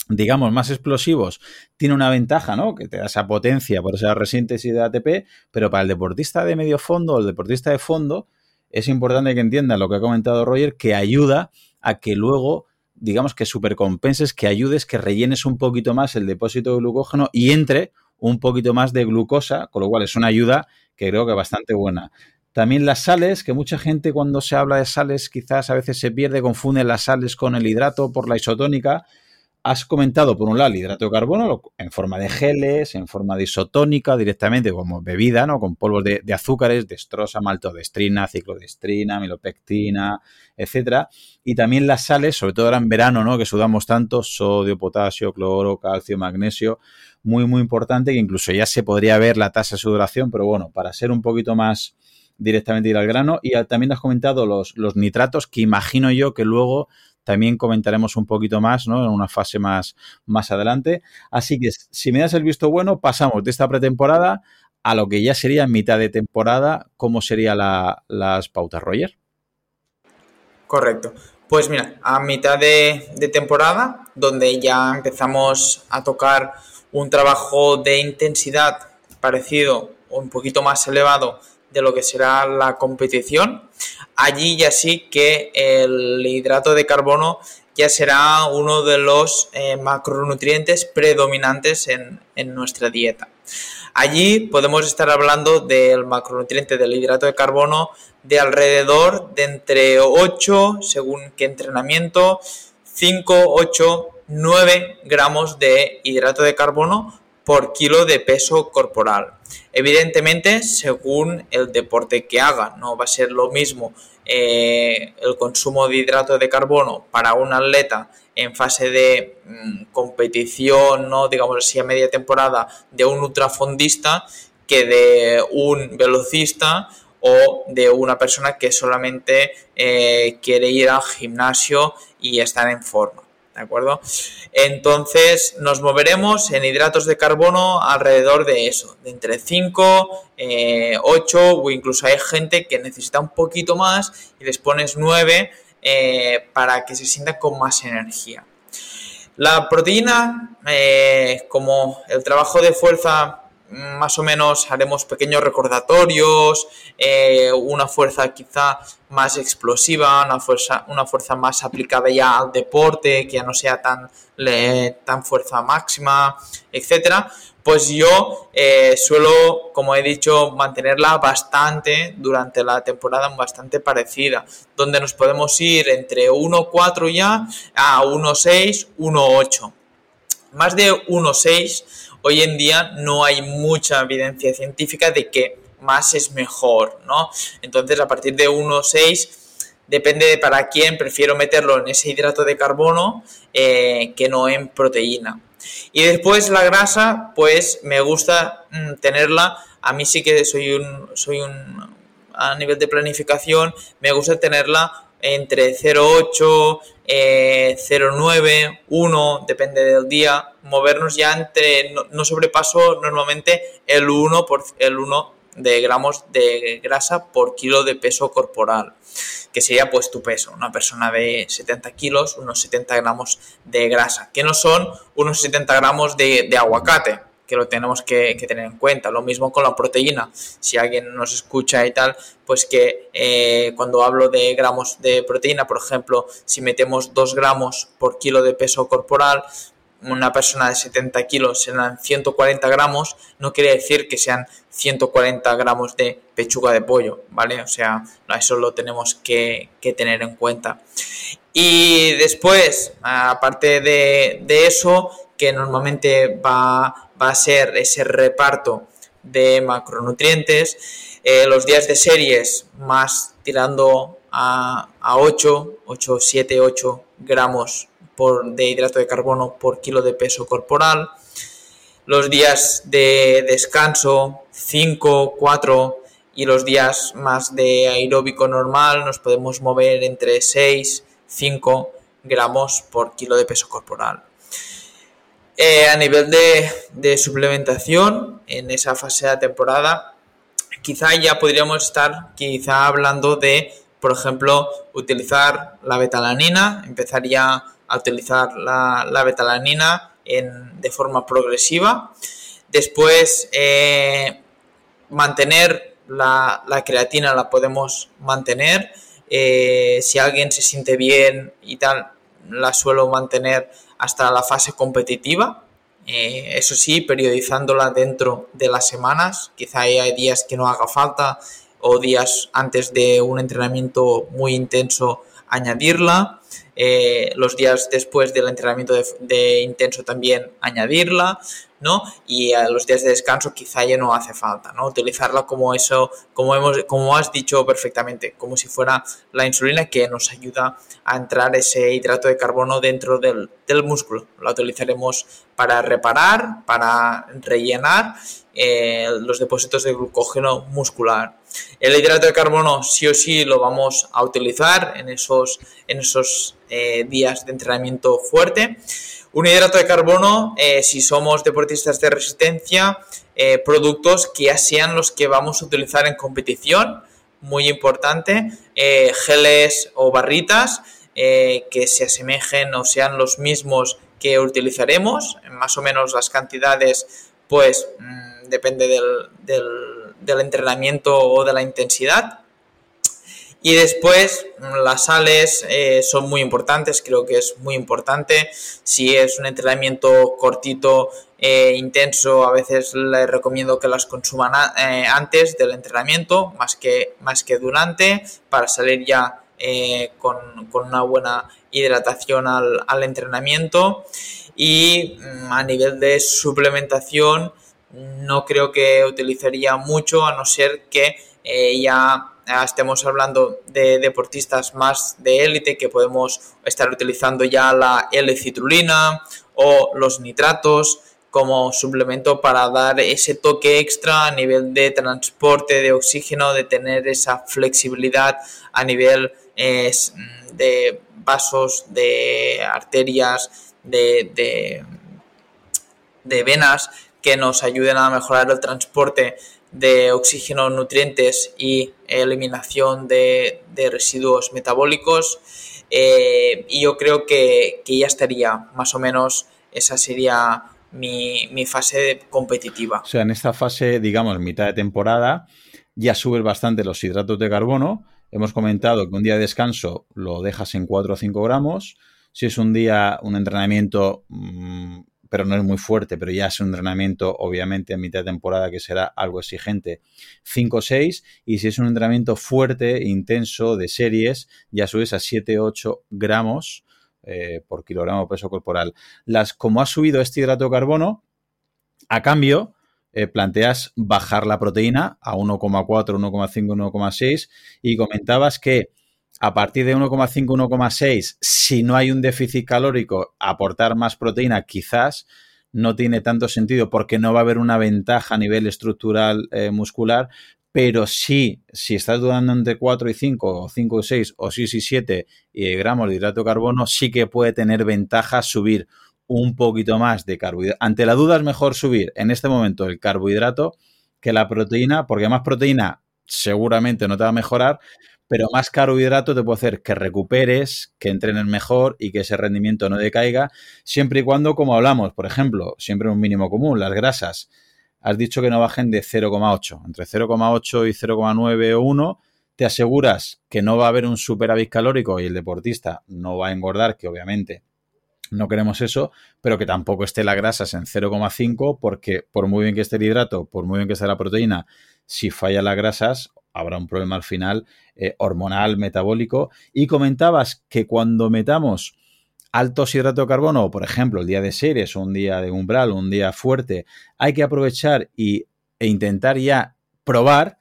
digamos, más explosivos, tiene una ventaja, ¿no? Que te da esa potencia por esa resíntesis de ATP, pero para el deportista de medio fondo o el deportista de fondo, es importante que entiendan lo que ha comentado Roger, que ayuda a que luego digamos que supercompenses, que ayudes, que rellenes un poquito más el depósito de glucógeno y entre un poquito más de glucosa, con lo cual es una ayuda que creo que bastante buena. También las sales, que mucha gente cuando se habla de sales quizás a veces se pierde, confunde las sales con el hidrato por la isotónica. Has comentado, por un lado, el hidrato de carbono en forma de geles, en forma de isotónica, directamente como bebida, ¿no? Con polvos de, azúcares, destrosa, maltodestrina, ciclodestrina, milopectina, etcétera. Y también las sales, sobre todo ahora en verano, ¿no? Que sudamos tanto, sodio, potasio, cloro, calcio, magnesio, muy, muy importante, que incluso ya se podría ver la tasa de sudoración, pero bueno, para ser un poquito más directamente ir al grano. Y también has comentado los, los nitratos, que imagino yo que luego también comentaremos un poquito más, ¿no? En una fase más, más adelante. Así que si me das el visto bueno, pasamos de esta pretemporada a lo que ya sería mitad de temporada. ¿Cómo serían las pautas, Roger? Correcto. Pues mira, a mitad de, de temporada, donde ya empezamos a tocar un trabajo de intensidad parecido o un poquito más elevado de lo que será la competición. Allí ya sí que el hidrato de carbono ya será uno de los eh, macronutrientes predominantes en, en, nuestra dieta. Allí podemos estar hablando del macronutriente del hidrato de carbono de alrededor de entre 8, según qué entrenamiento, 5, 8, 9 gramos de hidrato de carbono por kilo de peso corporal. Evidentemente, según el deporte que haga, no va a ser lo mismo eh, el consumo de hidrato de carbono para un atleta en fase de mm, competición, no digamos así a media temporada, de un ultrafondista que de un velocista o de una persona que solamente eh, quiere ir al gimnasio y estar en forma. ¿De acuerdo? Entonces nos moveremos en hidratos de carbono alrededor de eso, de entre 5, 8 eh, o incluso hay gente que necesita un poquito más y les pones 9 eh, para que se sienta con más energía. La proteína, eh, como el trabajo de fuerza más o menos haremos pequeños recordatorios, eh, una fuerza quizá más explosiva, una fuerza, una fuerza más aplicada ya al deporte, que ya no sea tan, tan fuerza máxima, etcétera. Pues yo eh, suelo, como he dicho, mantenerla bastante durante la temporada, bastante parecida, donde nos podemos ir entre 1.4 ya a 1.6, 1.8. Más de 1.6 hoy en día no hay mucha evidencia científica de que más es mejor, ¿no? Entonces, a partir de 1,6 depende de para quién prefiero meterlo en ese hidrato de carbono eh, que no en proteína. Y después la grasa, pues me gusta mm, tenerla. A mí sí que soy un, soy un, a nivel de planificación, me gusta tenerla entre 0,8, 0,9, 1, depende del día, movernos ya entre, no, sobrepaso normalmente el 1, por, el 1 de gramos de grasa por kilo de peso corporal, que sería pues tu peso, una persona de 70 kilos, unos 70 gramos de grasa, que no son unos 70 gramos de aguacate, que lo tenemos que, tener en cuenta. Lo mismo con la proteína. Si alguien nos escucha y tal, pues que eh, cuando hablo de gramos de proteína, por ejemplo, si metemos 2 gramos por kilo de peso corporal, una persona de 70 kilos serán 140 gramos, no quiere decir que sean 140 gramos de pechuga de pollo, ¿vale? O sea, eso lo tenemos que, tener en cuenta. Y después, aparte de, de eso, que normalmente va va a ser ese reparto de macronutrientes. Eh, los días de series más tirando a, 8, 8, 7, 8 gramos por, de hidrato de carbono por kilo de peso corporal. Los días de descanso 5, 4 y los días más de aeróbico normal nos podemos mover entre 6, 5 gramos por kilo de peso corporal. Eh, a nivel de, suplementación, en esa fase de la temporada, quizá ya podríamos estar quizá hablando de, por ejemplo, utilizar la betalanina, empezaría a utilizar la, betalanina en, de forma progresiva. Después, eh, mantener la, creatina la podemos mantener. Eh, si alguien se siente bien y tal, la suelo mantener hasta la fase competitiva. Eh, eso sí, periodizándola dentro de las semanas. Quizá hay días que no haga falta o días antes de un entrenamiento muy intenso añadirla. Eh, los días después del entrenamiento de, intenso también añadirla, ¿no? Y a los días de descanso quizá ya no hace falta, ¿no? Utilizarla como eso, como, hemos, como has dicho perfectamente, como si fuera la insulina que nos ayuda a entrar ese hidrato de carbono dentro del, del músculo. La utilizaremos para reparar, para rellenar eh, los depósitos de glucógeno muscular. El hidrato de carbono sí o sí lo vamos a utilizar en esos, en esos eh, días de entrenamiento fuerte. Un hidrato de carbono, eh, si somos deportistas de resistencia, productos que ya sean los que vamos a utilizar en competición, muy importante, geles o barritas que se asemejen o sean los mismos que utilizaremos, más o menos las cantidades, pues mm, depende del, entrenamiento o de la intensidad. Y después las sales eh, son muy importantes, creo que es muy importante. Si es un entrenamiento cortito, e intenso, a veces les recomiendo que las consuman eh, antes del entrenamiento, más que, más que durante, para salir ya con, una buena hidratación al, al entrenamiento. Y mm, a nivel de suplementación, no creo que utilizaría mucho a no ser que eh, ya estemos hablando de deportistas más de élite que podemos estar utilizando ya la L-citrulina o los nitratos como suplemento para dar ese toque extra a nivel de transporte de oxígeno, de tener esa flexibilidad a nivel de vasos, de arterias, de, de venas que nos ayuden a mejorar el transporte de oxígeno, nutrientes y eliminación de, residuos metabólicos. Eh, y yo creo que, ya estaría, más o menos, esa sería mi, fase competitiva. O sea, en esta fase, digamos, mitad de temporada, ya subes bastante los hidratos de carbono. Hemos comentado que un día de descanso lo dejas en 4 o 5 gramos. Si es un día, un entrenamiento mm, pero no es muy fuerte, pero ya es un entrenamiento, obviamente, en mitad de temporada que será algo exigente, 5 o 6, y si es un entrenamiento fuerte, intenso, de series, ya subes a 7-8 gramos eh, por kilogramo de peso corporal. Las, como ha subido este hidrato de carbono, a cambio, eh, planteas bajar la proteína a 1,4, 1,5, 1,6 y comentabas que a partir de 1,5, 1,6, si no hay un déficit calórico, aportar más proteína quizás no tiene tanto sentido porque no va a haber una ventaja a nivel estructural eh, muscular, pero sí, si estás dudando entre 4 y 5, o 5 y 6, o 6 y 7 gramos de hidrato de carbono, sí que puede tener ventaja subir un poquito más de carbohidrato. Ante la duda es mejor subir en este momento el carbohidrato que la proteína, porque más proteína seguramente no te va a mejorar, pero más carbohidrato te puede hacer que recuperes, que entrenes mejor y que ese rendimiento no decaiga, siempre y cuando, como hablamos, por ejemplo, siempre un mínimo común, las grasas, has dicho que no bajen de 0,8, entre 0,8 y 0,9 o 1, te aseguras que no va a haber un superávit calórico y el deportista no va a engordar, que obviamente no queremos eso, pero que tampoco esté las grasas en 0,5 porque por muy bien que esté el hidrato, por muy bien que esté la proteína, si falla las grasas, habrá un problema al final eh, hormonal, metabólico. Y comentabas que cuando metamos altos hidratos de carbono, por ejemplo, el día de series o un día de umbral, un día fuerte, hay que aprovechar y, e intentar ya probar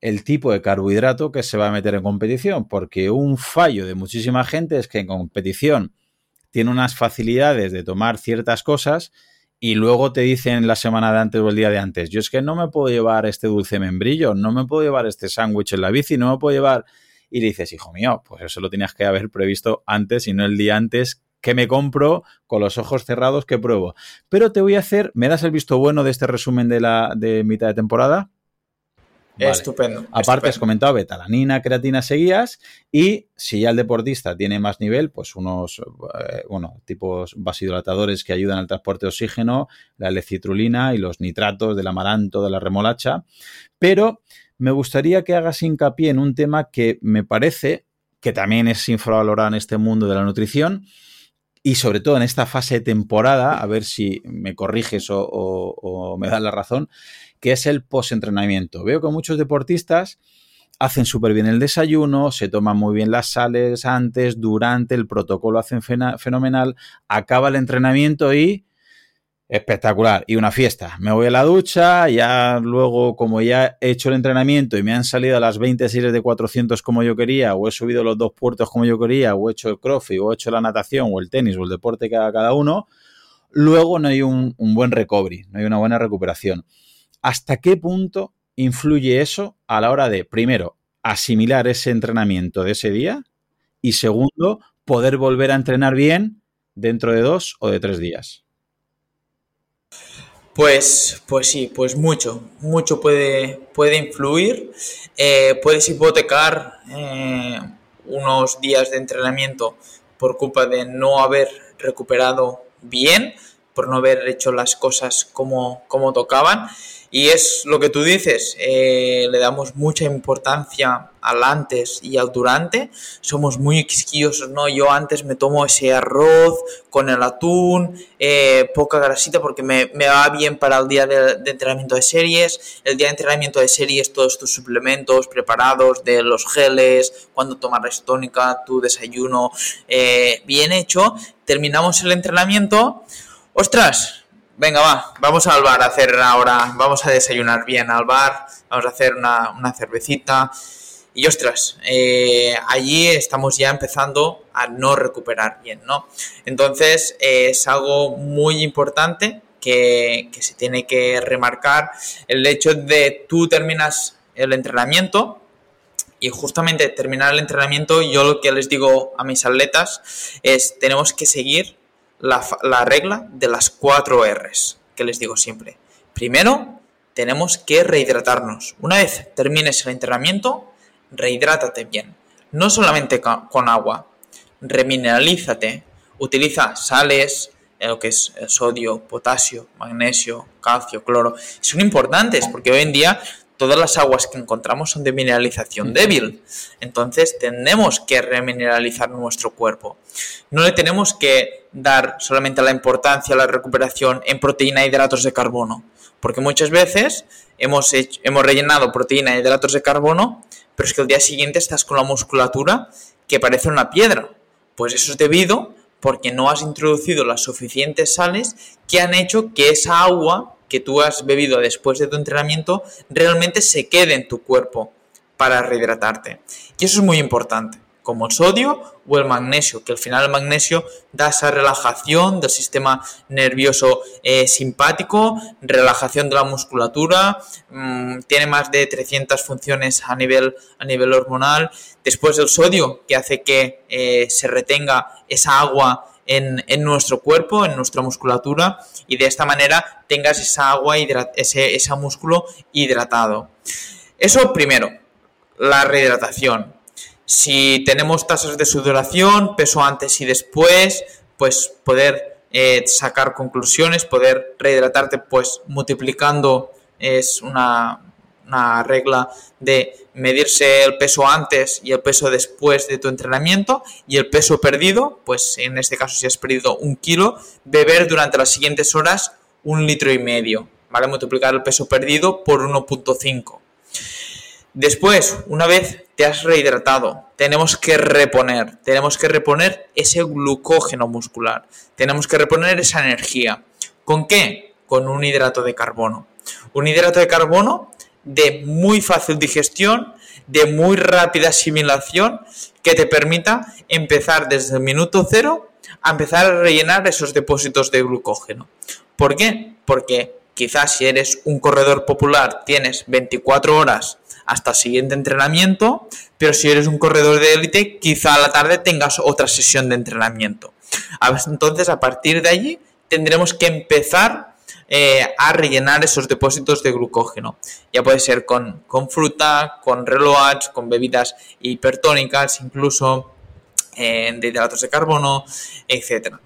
el tipo de carbohidrato que se va a meter en competición, porque un fallo de muchísima gente es que en competición tiene unas facilidades de tomar ciertas cosas y luego te dicen la semana de antes o el día de antes, yo es que no me puedo llevar este dulce membrillo, no me puedo llevar este sándwich en la bici, no me puedo llevar... Y le dices, hijo mío, pues eso lo tenías que haber previsto antes y no el día antes que me compro con los ojos cerrados que pruebo. Pero te voy a hacer, ¿me das el visto bueno de este resumen de la de mitad de temporada? Estupendo. Aparte has comentado betalanina, creatina, seguías y si ya el deportista tiene más nivel, pues unos eh, bueno, tipos vasodilatadores que ayudan al transporte de oxígeno, la L-citrulina y los nitratos del amaranto, de la remolacha. Pero me gustaría que hagas hincapié en un tema que me parece que también es infravalorado en este mundo de la nutrición y sobre todo en esta fase de temporada, a ver si me corriges o, o me das la razón, que es el post-entrenamiento. Veo que muchos deportistas hacen súper bien el desayuno, se toman muy bien las sales antes, durante, el protocolo hacen fenomenal, acaba el entrenamiento y espectacular. Y una fiesta. Me voy a la ducha, ya luego, como ya he hecho el entrenamiento y me han salido las 20 series de 400 como yo quería, o he subido los dos puertos como yo quería, o he hecho el crossfit, o he hecho la natación, o el tenis, o el deporte que haga cada uno, luego no hay un, un buen recovery, no hay una buena recuperación. ¿Hasta qué punto influye eso a la hora de, primero, asimilar ese entrenamiento de ese día y segundo, poder volver a entrenar bien dentro de dos o de tres días? Pues, pues sí, pues mucho, mucho puede, puede influir. Eh, puedes hipotecar eh, unos días de entrenamiento por culpa de no haber recuperado bien, por no haber hecho las cosas como, como tocaban. Y es lo que tú dices, eh, le damos mucha importancia al antes y al durante. Somos muy exquiosos, ¿no? Yo antes me tomo ese arroz con el atún, eh, poca grasita porque me, va bien para el día de, entrenamiento de series. El día de entrenamiento de series, todos tus suplementos preparados de los geles, cuando tomas tónica, tu desayuno eh, bien hecho. Terminamos el entrenamiento. ¡Ostras! Venga, va, vamos al bar a hacer ahora, vamos a desayunar bien al bar, vamos a hacer una, cervecita. Y ostras, eh, allí estamos ya empezando a no recuperar bien, ¿no? Entonces es algo muy importante que, que, se tiene que remarcar el hecho de tú terminas el entrenamiento y justamente terminar el entrenamiento yo lo que les digo a mis atletas es tenemos que seguir la, regla de las cuatro R's, que les digo siempre. Primero, tenemos que rehidratarnos. Una vez termines el entrenamiento, rehidrátate bien. No solamente con agua, remineralízate, utiliza sales, eh, lo que es sodio, potasio, magnesio, calcio, cloro. Son importantes porque hoy en día todas las aguas que encontramos son de mineralización débil. Entonces tenemos que remineralizar nuestro cuerpo. No le tenemos que dar solamente la importancia a la recuperación en proteína e hidratos de carbono. Porque muchas veces hemos, hemos rellenado proteína e hidratos de carbono, pero es que el día siguiente estás con la musculatura que parece una piedra. Pues eso es debido porque no has introducido las suficientes sales que han hecho que esa agua que tú has bebido después de tu entrenamiento realmente se quede en tu cuerpo para rehidratarte. Y eso es muy importante, como el sodio o el magnesio, que al final el magnesio da esa relajación del sistema nervioso eh, simpático, relajación de la musculatura, mm, tiene más de 300 funciones a nivel, a nivel hormonal. Después el sodio, que hace que eh, se retenga esa agua en, nuestro cuerpo, en nuestra musculatura, y de esta manera tengas esa agua, ese, ese músculo hidratado. Eso primero, la rehidratación. Si tenemos tasas de sudoración, peso antes y después, pues poder eh, sacar conclusiones, poder rehidratarte, pues multiplicando es una, una regla de medirse el peso antes y el peso después de tu entrenamiento y el peso perdido, pues en este caso si has perdido un kilo, beber durante las siguientes horas un litro y medio, ¿vale? Multiplicar el peso perdido por 1.5. Después, una vez te has rehidratado, tenemos que reponer, tenemos que reponer ese glucógeno muscular, tenemos que reponer esa energía. ¿Con qué? Con un hidrato de carbono. Un hidrato de carbono de muy fácil digestión, de muy rápida asimilación, que te permita empezar desde el minuto cero a empezar a rellenar esos depósitos de glucógeno. ¿Por qué? Porque quizás si eres un corredor popular tienes 24 horas hasta el siguiente entrenamiento, pero si eres un corredor de élite, quizá a la tarde tengas otra sesión de entrenamiento. Entonces, a partir de allí, tendremos que empezar eh, a rellenar esos depósitos de glucógeno. Ya puede ser con, con fruta, con reloads, con bebidas hipertónicas, incluso eh, de hidratos de carbono, etc.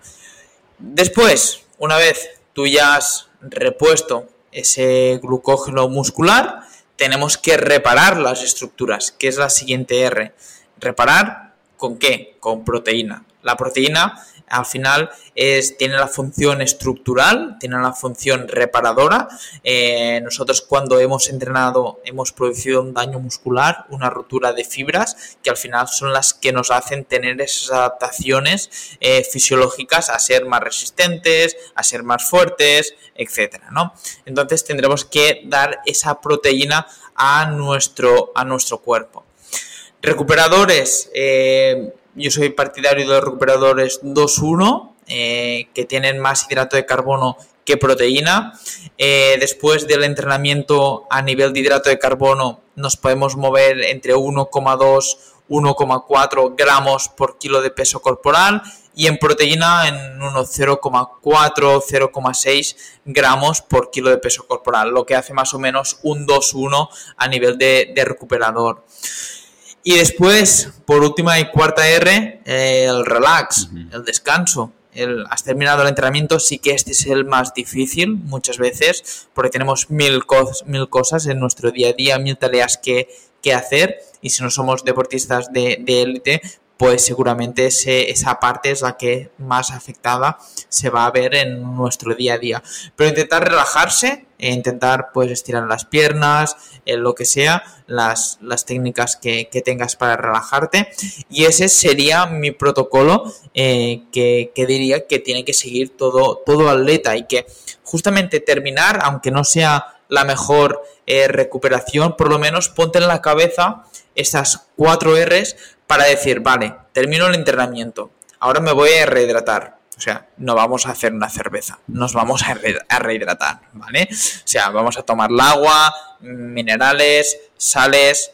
Después, una vez tú ya has repuesto ese glucógeno muscular, tenemos que reparar las estructuras, que es la siguiente R. ¿Reparar con qué? Con proteína. La proteína al final es, tiene la función estructural, tiene la función reparadora. Eh, nosotros cuando hemos entrenado hemos producido un daño muscular, una rotura de fibras, que al final son las que nos hacen tener esas adaptaciones eh, fisiológicas a ser más resistentes, a ser más fuertes, etcétera, ¿no? Entonces tendremos que dar esa proteína a nuestro, a nuestro cuerpo. Recuperadores, eh, yo soy partidario de los recuperadores 2-1, eh, que tienen más hidrato de carbono que proteína. Eh, después del entrenamiento a nivel de hidrato de carbono nos podemos mover entre 1,2 1,4 gramos por kilo de peso corporal y en proteína en unos 0,4 0,6 gramos por kilo de peso corporal, lo que hace más o menos un 2-1 a nivel de recuperador. Y después, por última y cuarta R, el relax, el descanso. El, has terminado el entrenamiento, sí que este es el más difícil muchas veces, porque tenemos mil, mil cosas en nuestro día a día, mil tareas que, que hacer, y si no somos deportistas de élite, pues seguramente esa parte es la que más afectada se va a ver en nuestro día a día. Pero intentar relajarse, e intentar pues estirar las piernas, en lo que sea, las, las técnicas que, tengas para relajarte. Y ese sería mi protocolo eh, que, diría que tiene que seguir todo, todo atleta y que justamente terminar, aunque no sea la mejor eh, recuperación, por lo menos ponte en la cabeza estas cuatro R's para decir, vale, termino el entrenamiento, ahora me voy a rehidratar. O sea, no vamos a hacer una cerveza, nos vamos a, rehidratar, ¿vale? O sea, vamos a tomar el agua, minerales, sales,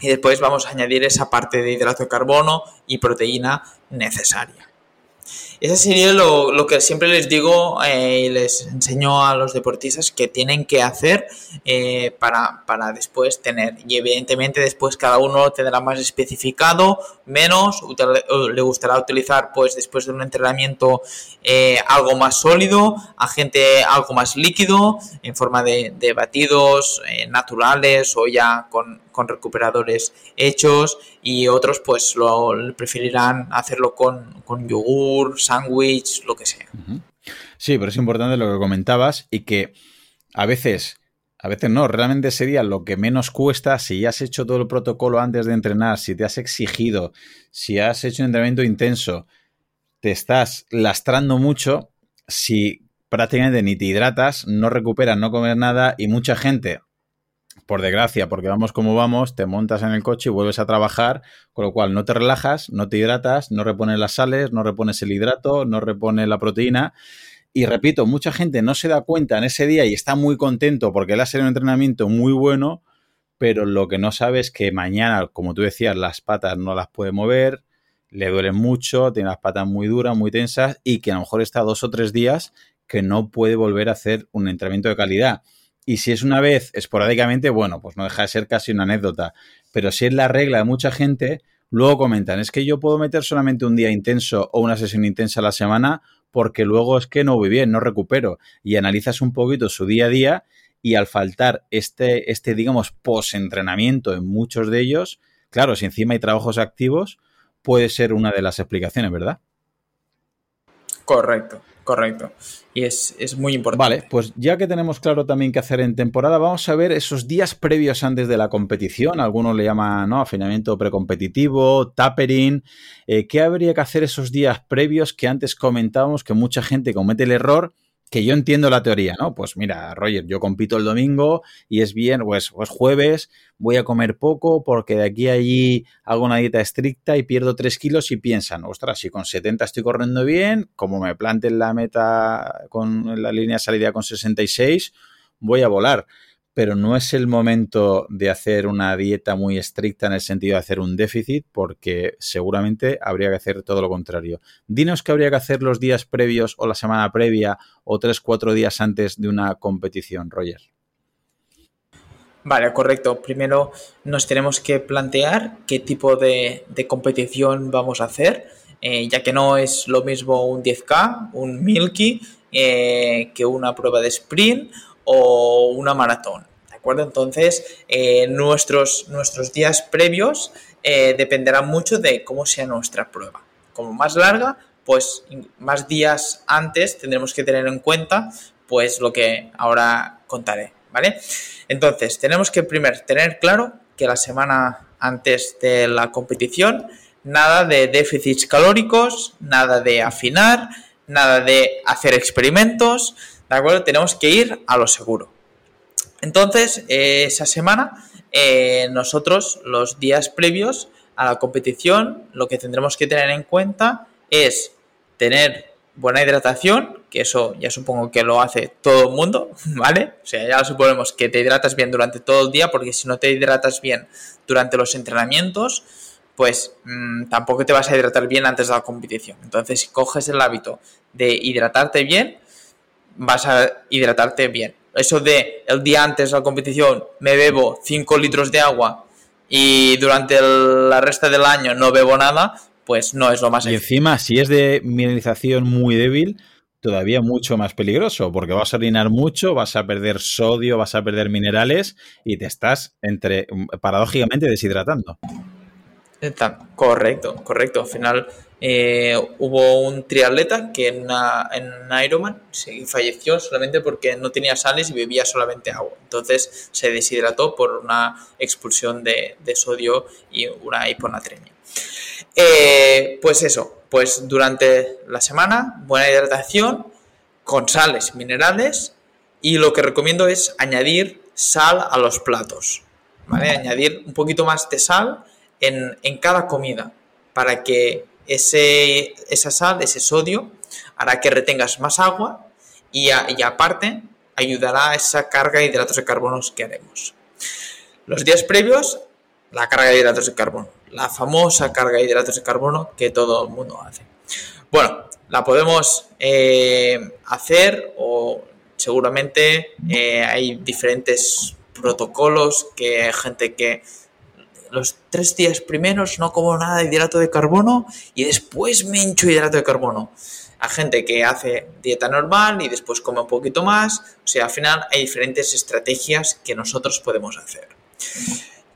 y después vamos a añadir esa parte de hidrato de carbono y proteína necesaria. Ese sería lo, que siempre les digo eh, y les enseño a los deportistas que tienen que hacer eh, para, después tener. Y evidentemente después cada uno tendrá más especificado, menos, le gustará utilizar pues después de un entrenamiento eh, algo más sólido, a gente algo más líquido, en forma de batidos naturales o ya con, con recuperadores hechos y otros pues lo preferirán hacerlo con, con yogur, sándwich, lo que sea. Sí, pero es importante lo que comentabas y que a veces, a veces no, realmente sería lo que menos cuesta si ya has hecho todo el protocolo antes de entrenar, si te has exigido, si has hecho un entrenamiento intenso, te estás lastrando mucho, si prácticamente ni te hidratas, no recuperas, no comes nada y mucha gente por desgracia, porque vamos como vamos, te montas en el coche y vuelves a trabajar, con lo cual no te relajas, no te hidratas, no repones las sales, no repones el hidrato, no repones la proteína. Y repito, mucha gente no se da cuenta en ese día y está muy contento porque le ha sido un entrenamiento muy bueno, pero lo que no sabe es que mañana, como tú decías, las patas no las puede mover, le duelen mucho, tiene las patas muy duras, muy tensas y que a lo mejor está dos o tres días que no puede volver a hacer un entrenamiento de calidad. Y si es una vez esporádicamente, bueno, pues no deja de ser casi una anécdota. Pero si es la regla de mucha gente, luego comentan, es que yo puedo meter solamente un día intenso o una sesión intensa a la semana porque luego es que no voy bien, no recupero. Y analizas un poquito su día a día y al faltar este, este digamos, post-entrenamiento en muchos de ellos, claro, si encima hay trabajos activos, puede ser una de las explicaciones, ¿verdad? Correcto. Correcto. Y es, muy importante. Vale, pues ya que tenemos claro también qué hacer en temporada, vamos a ver esos días previos antes de la competición. Algunos le llaman ¿no? afinamiento precompetitivo, tapering. Eh, ¿Qué habría que hacer esos días previos que antes comentábamos que mucha gente comete el error? Que yo entiendo la teoría, ¿no? Pues mira, Roger, yo compito el domingo y es bien, pues, pues jueves, voy a comer poco porque de aquí a allí hago una dieta estricta y pierdo 3 kilos y piensan, ostras, si con 70 estoy corriendo bien, como me planten la meta con la línea de salida con 66, voy a volar pero no es el momento de hacer una dieta muy estricta en el sentido de hacer un déficit, porque seguramente habría que hacer todo lo contrario. Dinos qué habría que hacer los días previos o la semana previa o tres, cuatro días antes de una competición, Roger. Vale, correcto. Primero nos tenemos que plantear qué tipo de, competición vamos a hacer, eh, ya que no es lo mismo un 10K, un Milky, eh, que una prueba de sprint o una maratón Entonces, eh, nuestros, nuestros días previos eh, dependerán mucho de cómo sea nuestra prueba. Como más larga, pues más días antes tendremos que tener en cuenta pues lo que ahora contaré, ¿vale? Entonces, tenemos que primero tener claro que la semana antes de la competición, nada de déficits calóricos, nada de afinar, nada de hacer experimentos, ¿de acuerdo? Tenemos que ir a lo seguro. Entonces, eh, esa semana, eh, nosotros, los días previos a la competición, lo que tendremos que tener en cuenta es tener buena hidratación, que eso ya supongo que lo hace todo el mundo, ¿vale? O sea, ya suponemos que te hidratas bien durante todo el día, porque si no te hidratas bien durante los entrenamientos, pues mm, tampoco te vas a hidratar bien antes de la competición. Entonces, si coges el hábito de hidratarte bien, vas a hidratarte bien. Eso de el día antes de la competición me bebo 5 litros de agua y durante el, la resta del año no bebo nada, pues no es lo más. Y encima, si es de mineralización muy débil, todavía mucho más peligroso, porque vas a orinar mucho, vas a perder sodio, vas a perder minerales y te estás entre paradójicamente deshidratando. Correcto, correcto. Al final eh, hubo un triatleta que en, en Ironman falleció solamente porque no tenía sales y bebía solamente agua. Entonces se deshidrató por una expulsión de, sodio y una hiponatremia. Eh, pues eso, pues durante la semana, buena hidratación con sales minerales y lo que recomiendo es añadir sal a los platos. Añadir un poquito más de sal en, cada comida para que ese, esa sal, ese sodio, hará que retengas más agua y, y aparte ayudará a esa carga de hidratos de carbono que haremos. Los días previos, la carga de hidratos de carbono la famosa carga de hidratos de carbono que todo el mundo hace. Bueno, la podemos eh, hacer o seguramente eh, hay diferentes protocolos que hay gente que los tres días primeros no como nada de hidrato de carbono y después me hincho hidrato de carbono. Hay gente que hace dieta normal y después come un poquito más. O sea, al final hay diferentes estrategias que nosotros podemos hacer.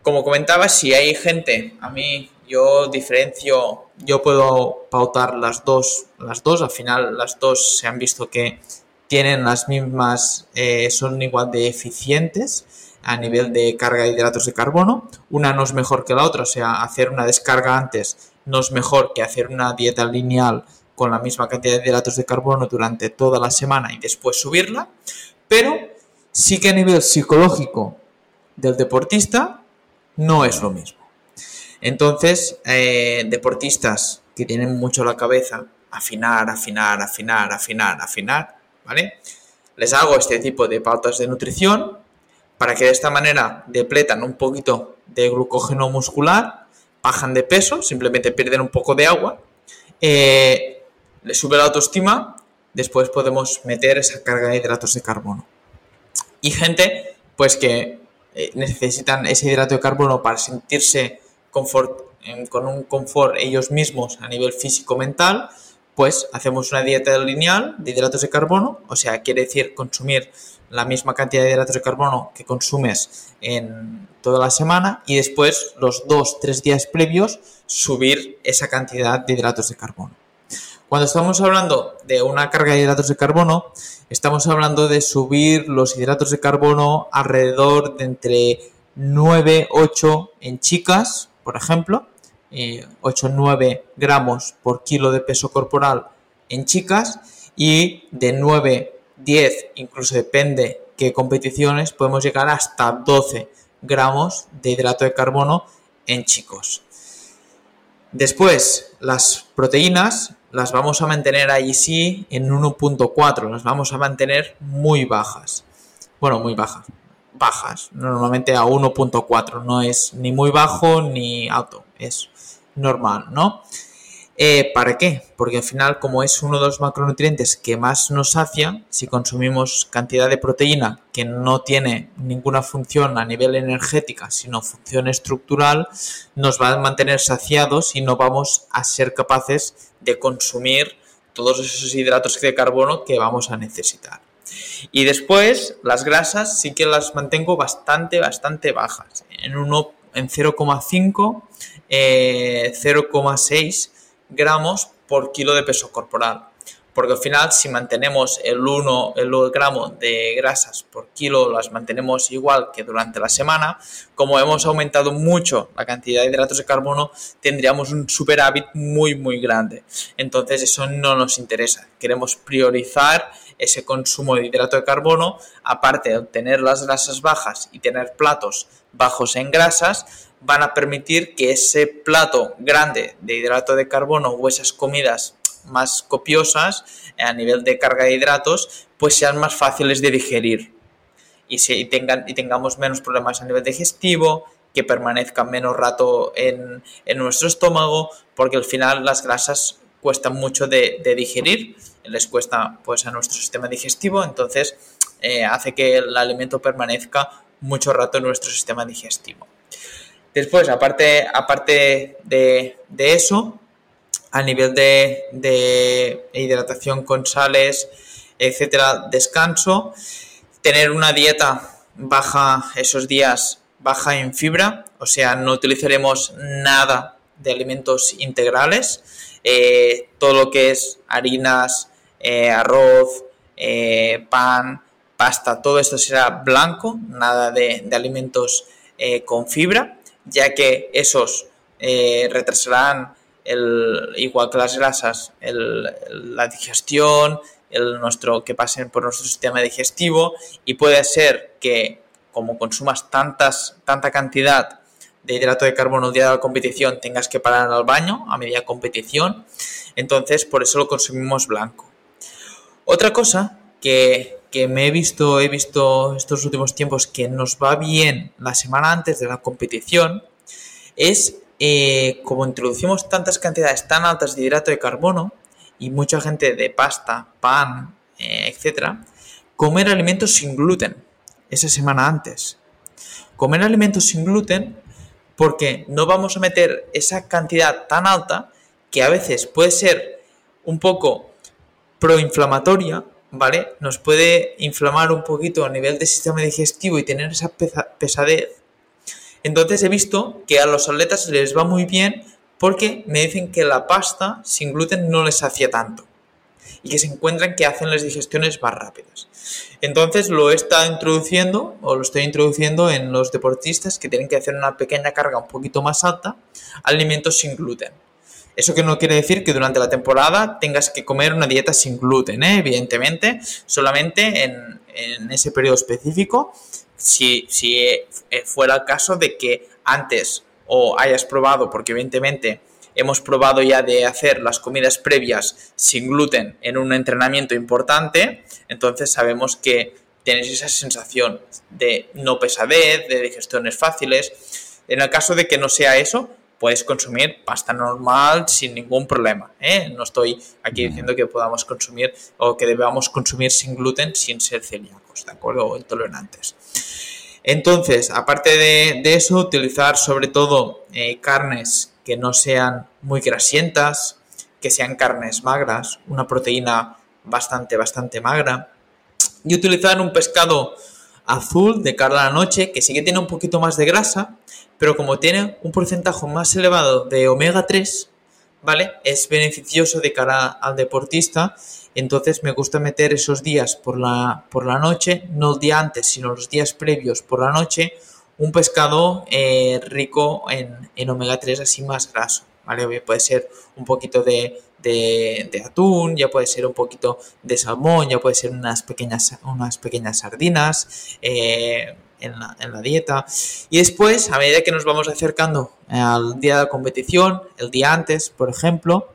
Como comentaba, si hay gente, a mí yo diferencio, yo puedo pautar las dos, las dos, al final las dos se han visto que tienen las mismas, eh, son igual de eficientes a nivel de carga de hidratos de carbono. Una no es mejor que la otra, o sea, hacer una descarga antes no es mejor que hacer una dieta lineal con la misma cantidad de hidratos de carbono durante toda la semana y después subirla, pero sí que a nivel psicológico del deportista no es lo mismo. Entonces, eh, deportistas que tienen mucho la cabeza, afinar, afinar, afinar, afinar, afinar, ¿vale? Les hago este tipo de pautas de nutrición para que de esta manera depletan un poquito de glucógeno muscular, bajan de peso, simplemente pierden un poco de agua, eh, les sube la autoestima, después podemos meter esa carga de hidratos de carbono. Y gente, pues que eh, necesitan ese hidrato de carbono para sentirse confort, con un confort ellos mismos a nivel físico-mental, pues hacemos una dieta lineal de hidratos de carbono, o sea, quiere decir consumir la misma cantidad de hidratos de carbono que consumes en toda la semana y después los dos, tres días previos subir esa cantidad de hidratos de carbono. Cuando estamos hablando de una carga de hidratos de carbono, estamos hablando de subir los hidratos de carbono alrededor de entre 9, 8 en chicas, por ejemplo, 8, 9 gramos por kilo de peso corporal en chicas y de 9, 10, incluso depende qué competiciones, podemos llegar hasta 12 gramos de hidrato de carbono en chicos. Después, las proteínas las vamos a mantener ahí sí en 1.4, las vamos a mantener muy bajas. Bueno, muy bajas. Bajas, normalmente a 1.4, no es ni muy bajo ni alto, es normal, ¿no? Eh, ¿Para qué? Porque al final, como es uno de los macronutrientes que más nos sacia, si consumimos cantidad de proteína que no tiene ninguna función a nivel energética, sino función estructural, nos va a mantener saciados y no vamos a ser capaces de consumir todos esos hidratos de carbono que vamos a necesitar. Y después las grasas sí que las mantengo bastante, bastante bajas. En, uno, en 0,5, 0,6 eh, gramos por kilo de peso corporal porque al final si mantenemos el 1 el gramo de grasas por kilo, las mantenemos igual que durante la semana, como hemos aumentado mucho la cantidad de hidratos de carbono, tendríamos un superávit muy muy grande. Entonces eso no nos interesa. Queremos priorizar ese consumo de hidrato de carbono, aparte de tener las grasas bajas y tener platos bajos en grasas, van a permitir que ese plato grande de hidrato de carbono o esas comidas más copiosas a nivel de carga de hidratos, pues sean más fáciles de digerir. Y, tengan, y tengamos menos problemas a nivel digestivo, que permanezcan menos rato en, nuestro estómago, porque al final las grasas cuestan mucho de, digerir, les cuesta pues a nuestro sistema digestivo, entonces eh, hace que el alimento permanezca mucho rato en nuestro sistema digestivo. Después, aparte, aparte de, de eso, a nivel de, hidratación con sales, etcétera, descanso, tener una dieta baja esos días, baja en fibra, o sea, no utilizaremos nada de alimentos integrales, eh, todo lo que es harinas, eh, arroz, eh, pan, pasta, todo esto será blanco, nada de, alimentos con fibra, ya que esos retrasarán el, igual que las grasas, la digestión, el nuestro, que pasen por nuestro sistema digestivo y puede ser que como consumas tantas, tanta cantidad de hidrato de carbono el día de la competición tengas que parar al baño a media competición, entonces por eso lo consumimos blanco. Otra cosa que, que me he visto, he visto estos últimos tiempos que nos va bien la semana antes de la competición es eh, como introducimos tantas cantidades tan altas de hidrato de carbono y mucha gente de pasta, pan, eh, etcétera, comer alimentos sin gluten esa semana antes. Comer alimentos sin gluten porque no vamos a meter esa cantidad tan alta que a veces puede ser un poco proinflamatoria, ¿vale? Nos puede inflamar un poquito a nivel del sistema digestivo y tener esa pesadez entonces he visto que a los atletas les va muy bien porque me dicen que la pasta sin gluten no les hacía tanto y que se encuentran que hacen las digestiones más rápidas. Entonces lo estado introduciendo o lo estoy introduciendo en los deportistas que tienen que hacer una pequeña carga un poquito más alta, alimentos sin gluten. Eso que no quiere decir que durante la temporada tengas que comer una dieta sin gluten, ¿eh? evidentemente, solamente en, en ese periodo específico si, eh, fuera el caso de que antes o hayas probado, porque evidentemente hemos probado ya de hacer las comidas previas sin gluten en un entrenamiento importante, entonces sabemos que tienes esa sensación de no pesadez, de digestiones fáciles. En el caso de que no sea eso, puedes consumir pasta normal sin ningún problema. ¿eh? No estoy aquí diciendo que podamos consumir o que debamos consumir sin gluten sin ser celíacos, ¿de acuerdo? O intolerantes. Entonces, aparte de, eso, utilizar sobre todo eh, carnes que no sean muy grasientas, que sean carnes magras, una proteína bastante, bastante magra. Y utilizar un pescado azul de cara a la noche, que sí que tiene un poquito más de grasa, pero como tiene un porcentaje más elevado de omega 3, ¿vale? Es beneficioso de cara al deportista entonces me gusta meter esos días por la, por la noche, no el día antes, sino los días previos por la noche, un pescado eh, rico en, omega 3 así más graso. ¿vale? Puede ser un poquito de, atún, ya puede ser un poquito de salmón, ya puede ser unas pequeñas, unas pequeñas sardinas eh, en, la, en, la, dieta. Y después, a medida que nos vamos acercando al día de la competición, el día antes, por ejemplo,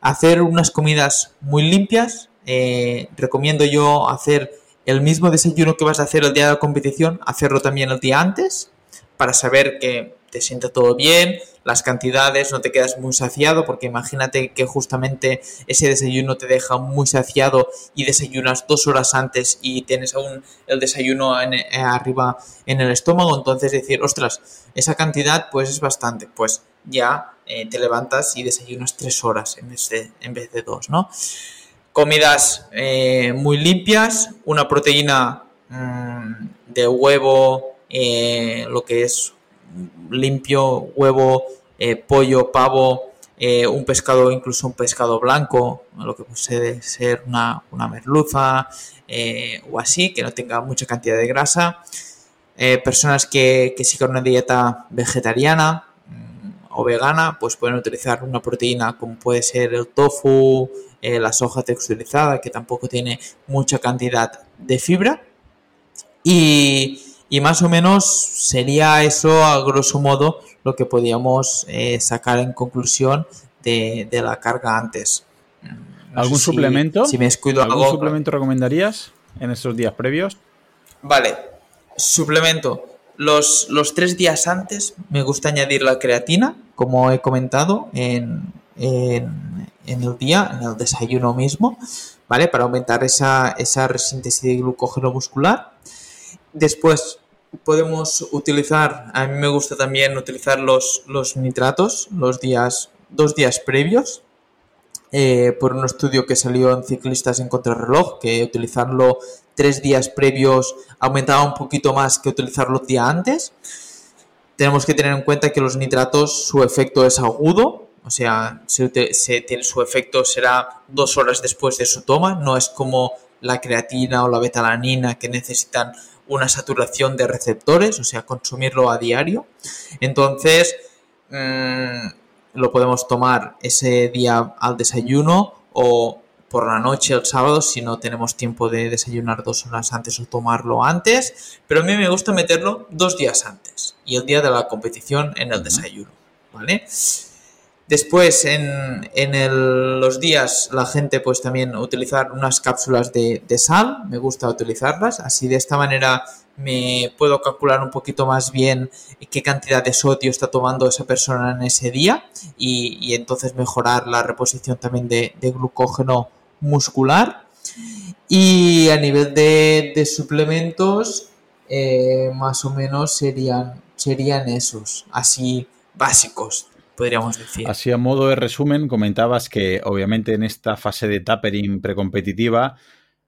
hacer unas comidas muy limpias. Eh, recomiendo yo hacer el mismo desayuno que vas a hacer el día de la competición, hacerlo también el día antes, para saber que te sienta todo bien, las cantidades, no te quedas muy saciado, porque imagínate que justamente ese desayuno te deja muy saciado y desayunas dos horas antes y tienes aún el desayuno en, eh, arriba en el estómago, entonces decir, ostras, esa cantidad pues es bastante, pues ya eh, te levantas y desayunas tres horas en vez de, dos, ¿no? comidas eh, muy limpias, una proteína mm, de huevo, lo que es limpio, huevo, eh, pollo, pavo, un pescado, incluso un pescado blanco, lo que puede ser una, merluza o así, que no tenga mucha cantidad de grasa. personas que, que sigan una dieta vegetariana, o vegana, pues pueden utilizar una proteína como puede ser el tofu, eh, la soja texturizada, que tampoco tiene mucha cantidad de fibra. Y, más o menos sería eso, a grosso modo, lo que podíamos eh, sacar en conclusión de, la carga antes. Mm, ¿Algún suplemento? Si me descuido ¿Algún suplemento recomendarías en estos días previos? Vale, suplemento. Los, los tres días antes me gusta añadir la creatina, como he comentado en, el día, en el desayuno mismo, ¿vale? Para aumentar esa, esa síntesis de glucógeno muscular. Después podemos utilizar, a mí me gusta también utilizar los, los nitratos los días, dos días previos, eh, por un estudio que salió en Ciclistas en Contrarreloj, que utilizarlo tres días previos aumentaba un poquito más que utilizarlo el día antes. Tenemos que tener en cuenta que los nitratos, su efecto es agudo, o sea, su efecto será dos horas después de su toma, no es como la creatina o la betalanina que necesitan una saturación de receptores, o sea, consumirlo a diario. Entonces, mm, lo podemos tomar ese día al desayuno o por la noche el sábado si no tenemos tiempo de desayunar dos horas antes o tomarlo antes, pero a mí me gusta meterlo dos días antes y el día de la competición en el desayuno, ¿vale? Después, en, en los días, la gente pues también utilizar unas cápsulas de, de, sal, me gusta utilizarlas, así de esta manera me puedo calcular un poquito más bien qué cantidad de sodio está tomando esa persona en ese día y, y entonces mejorar la reposición también de, de glucógeno muscular. Y a nivel de, suplementos, eh, más o menos serían, serían esos, así básicos, podríamos decir. Así a modo de resumen, comentabas que obviamente en esta fase de tapering precompetitiva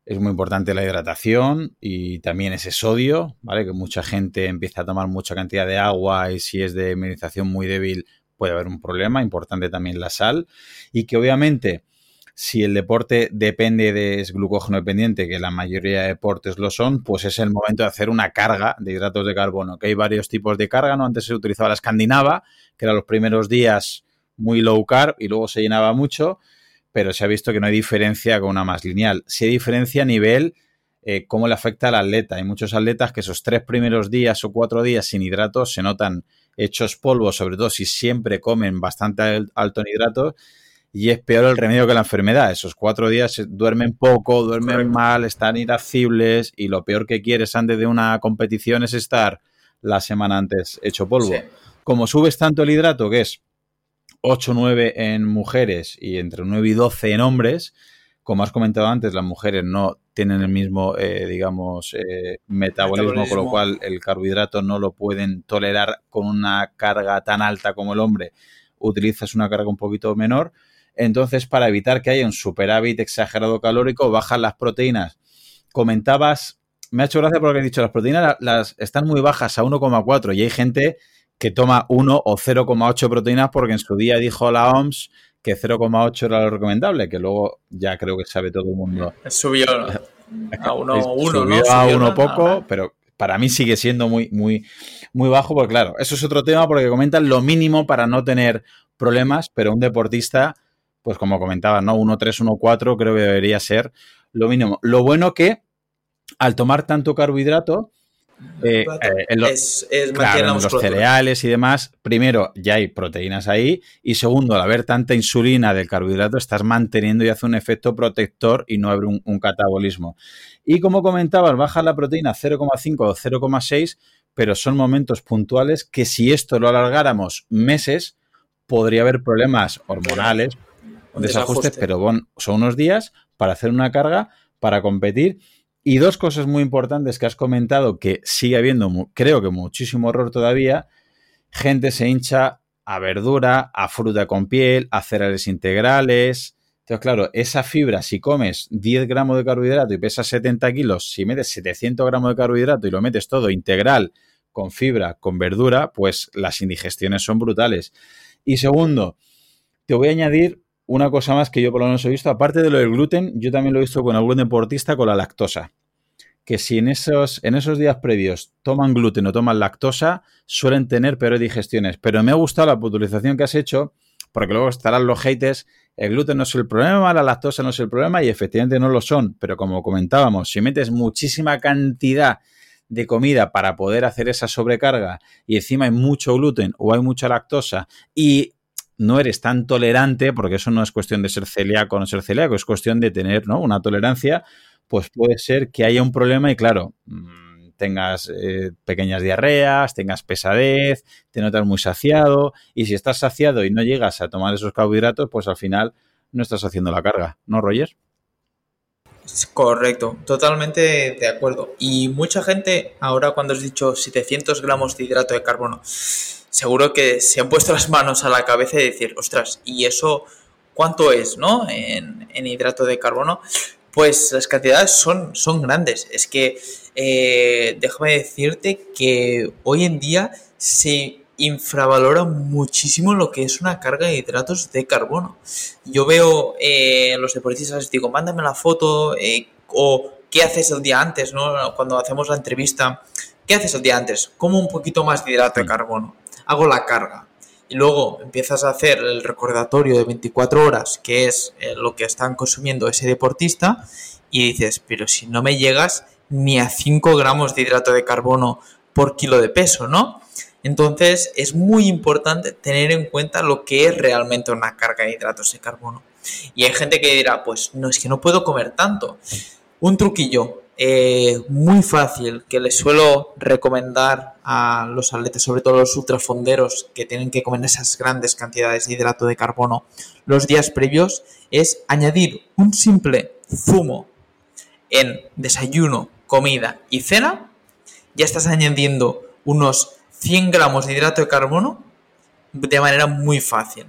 es muy importante la hidratación y también ese sodio, ¿vale? Que mucha gente empieza a tomar mucha cantidad de agua y si es de mineralización muy débil puede haber un problema, importante también la sal y que obviamente si el deporte depende de glucógeno dependiente, que la mayoría de deportes lo son, pues es el momento de hacer una carga de hidratos de carbono, que hay varios tipos de carga, ¿no? Antes se utilizaba la escandinava, que era los primeros días muy low carb y luego se llenaba mucho, pero se ha visto que no hay diferencia con una más lineal. Sí hay diferencia a nivel eh, cómo le afecta al atleta. Hay muchos atletas que esos tres primeros días o cuatro días sin hidratos se notan hechos polvo, sobre todo si siempre comen bastante alto en hidratos y es peor el remedio que la enfermedad. Esos cuatro días duermen poco, duermen mal, están irascibles y lo peor que quieres antes de una competición es estar la semana antes hecho polvo. Como subes tanto el hidrato, que es 8 9 en mujeres y entre 9 y 12 en hombres, como has comentado antes, las mujeres no tienen el mismo, eh, digamos, eh, metabolismo, metabolismo, con lo cual el carbohidrato no lo pueden tolerar con una carga tan alta como el hombre. Utilizas una carga un poquito menor entonces, para evitar que haya un superávit exagerado calórico, bajan las proteínas. Comentabas, me ha hecho gracia porque he dicho, las proteínas las, están muy bajas a 1,4 y hay gente que toma 1 o 0,8 proteínas porque en su día dijo la OMS que 0,8 era lo recomendable, que luego ya creo que sabe todo el mundo. Subió a 1 Subió a 1 poco, pero para mí sigue siendo muy, muy, muy bajo, porque claro, eso es otro tema porque comentan lo mínimo para no tener problemas, pero un deportista pues como comentaba, ¿no? 1.3, 1.4 creo que debería ser lo mínimo. Lo bueno que al tomar tanto carbohidrato, eh, eh, en, los cereales y demás, primero ya hay proteínas ahí y segundo, al haber tanta insulina del carbohidrato, estás manteniendo y hace un efecto protector y no abre un, catabolismo. Y como comentabas, baja la proteína 0,5 o 0,6, pero son momentos puntuales que si esto lo alargáramos meses, podría haber problemas hormonales, desajustes, pero son unos días para hacer una carga, para competir. Y dos cosas muy importantes que has comentado que sigue habiendo, creo que muchísimo error todavía. Gente se hincha a verdura, a fruta con piel, a cereales integrales, Entonces, claro, esa fibra, si comes 10 gramos de carbohidrato y pesas 70 kilos, si metes 700 gramos de carbohidrato y lo metes todo integral, con fibra, con verdura, pues las indigestiones son brutales. Y segundo, te voy a añadir una cosa más que yo por lo menos he visto, aparte de lo del gluten, yo también lo he visto con algún deportista con la lactosa. Que si en esos, en esos días previos toman gluten o toman lactosa, suelen tener peores digestiones. Pero me ha gustado la utilización que has hecho, porque luego estarán los haters el gluten no es el problema, la lactosa no es el problema y efectivamente no lo son, pero como comentábamos, si metes muchísima cantidad de comida para poder hacer esa sobrecarga y encima hay mucho gluten o hay mucha lactosa y no eres tan tolerante, porque eso no es cuestión de ser celíaco o no ser celíaco, es cuestión de tener ¿no? una tolerancia, pues puede ser que haya un problema y claro, mm, tengas eh, pequeñas diarreas, tengas pesadez, te notas muy saciado y si estás saciado y no llegas a tomar esos carbohidratos, pues al final no estás haciendo la carga, ¿no, Roger? Correcto, totalmente de acuerdo. Y mucha gente, ahora cuando has dicho 700 gramos de hidrato de carbono, seguro que se han puesto las manos a la cabeza y decir, ostras, ¿y eso cuánto es, no? En, hidrato de carbono. Pues las cantidades son, son grandes. Es que eh, déjame decirte que hoy en día se infravalora muchísimo lo que es una carga de hidratos de carbono. Yo veo eh, los deportistas, digo, mándame la foto eh, o qué haces el día antes, ¿no? Cuando hacemos la entrevista, ¿qué haces el día antes? Como un poquito más de hidrato de carbono. Hago la carga. Y luego empiezas a hacer el recordatorio de 24 horas, que es eh, lo que están consumiendo ese deportista, y dices, pero si no me llegas ni a 5 gramos de hidrato de carbono por kilo de peso, ¿no? Entonces es muy importante tener en cuenta lo que es realmente una carga de hidratos de carbono. Y hay gente que dirá, pues no es que no puedo comer tanto. Un truquillo eh, muy fácil que les suelo recomendar a los atletas, sobre todo los ultrafonderos que tienen que comer esas grandes cantidades de hidrato de carbono los días previos, es añadir un simple zumo en desayuno, comida y cena. Ya estás añadiendo unos 100 gramos de hidrato de carbono de manera muy fácil.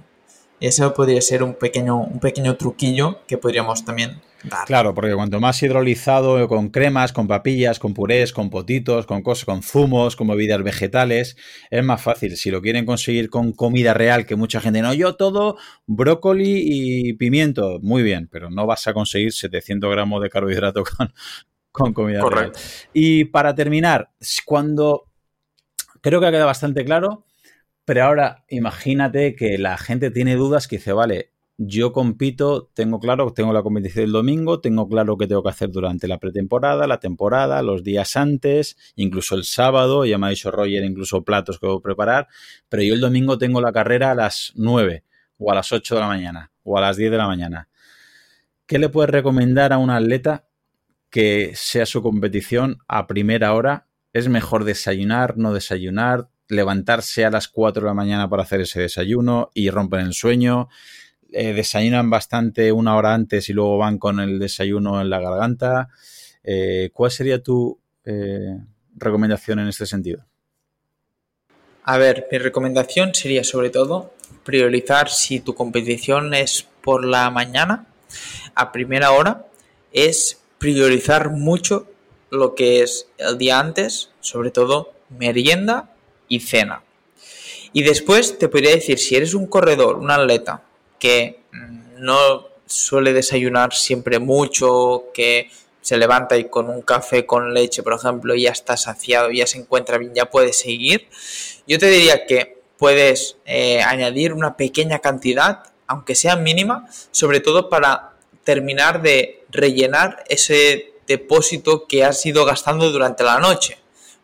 Eso podría ser un pequeño, un pequeño truquillo que podríamos también dar. Claro, porque cuanto más hidrolizado, con cremas, con papillas, con purés, con potitos, con cosas, con zumos, con bebidas vegetales, es más fácil. Si lo quieren conseguir con comida real, que mucha gente no, yo todo brócoli y pimiento, muy bien, pero no vas a conseguir 700 gramos de carbohidrato con, con comida real. Y para terminar, cuando creo que ha quedado bastante claro, pero ahora imagínate que la gente tiene dudas que dice, vale, yo compito, tengo claro, tengo la competición el domingo, tengo claro qué tengo que hacer durante la pretemporada, la temporada, los días antes, incluso el sábado, ya me ha dicho Roger, incluso platos que debo preparar, pero yo el domingo tengo la carrera a las 9 o a las 8 de la mañana o a las 10 de la mañana. ¿Qué le puedes recomendar a un atleta que sea su competición a primera hora es mejor desayunar, no desayunar, levantarse a las 4 de la mañana para hacer ese desayuno y rompen el sueño. Eh, desayunan bastante una hora antes y luego van con el desayuno en la garganta. Eh, ¿Cuál sería tu eh, recomendación en este sentido? A ver, mi recomendación sería sobre todo priorizar si tu competición es por la mañana, a primera hora, es priorizar mucho lo que es el día antes, sobre todo merienda y cena. Y después te podría decir, si eres un corredor, un atleta que mm, no suele desayunar siempre mucho, que se levanta y con un café con leche, por ejemplo, ya está saciado, ya se encuentra bien, ya puede seguir, yo te diría que puedes eh, añadir una pequeña cantidad, aunque sea mínima, sobre todo para terminar de rellenar ese depósito que has ido gastando durante la noche,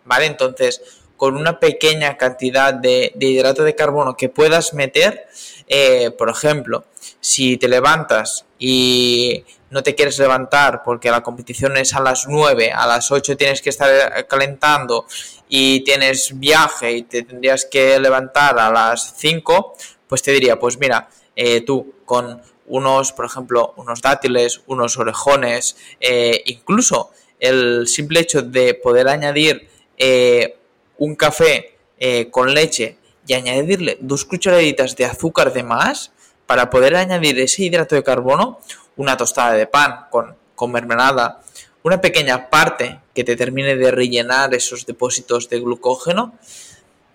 ¿vale? Entonces, con una pequeña cantidad de, hidrato de carbono que puedas meter, eh, por ejemplo, si te levantas y no te quieres levantar porque la competición es a las 9, a las 8 tienes que estar calentando y tienes viaje y te tendrías que levantar a las 5, pues te diría, pues mira, eh, tú con unos, por ejemplo, unos dátiles, unos orejones, eh, incluso el simple hecho de poder añadir eh, un café eh, con leche y añadirle dos cucharaditas de azúcar de más, para poder añadir ese hidrato de carbono, una tostada de pan con, con mermelada, una pequeña parte que te termine de rellenar esos depósitos de glucógeno,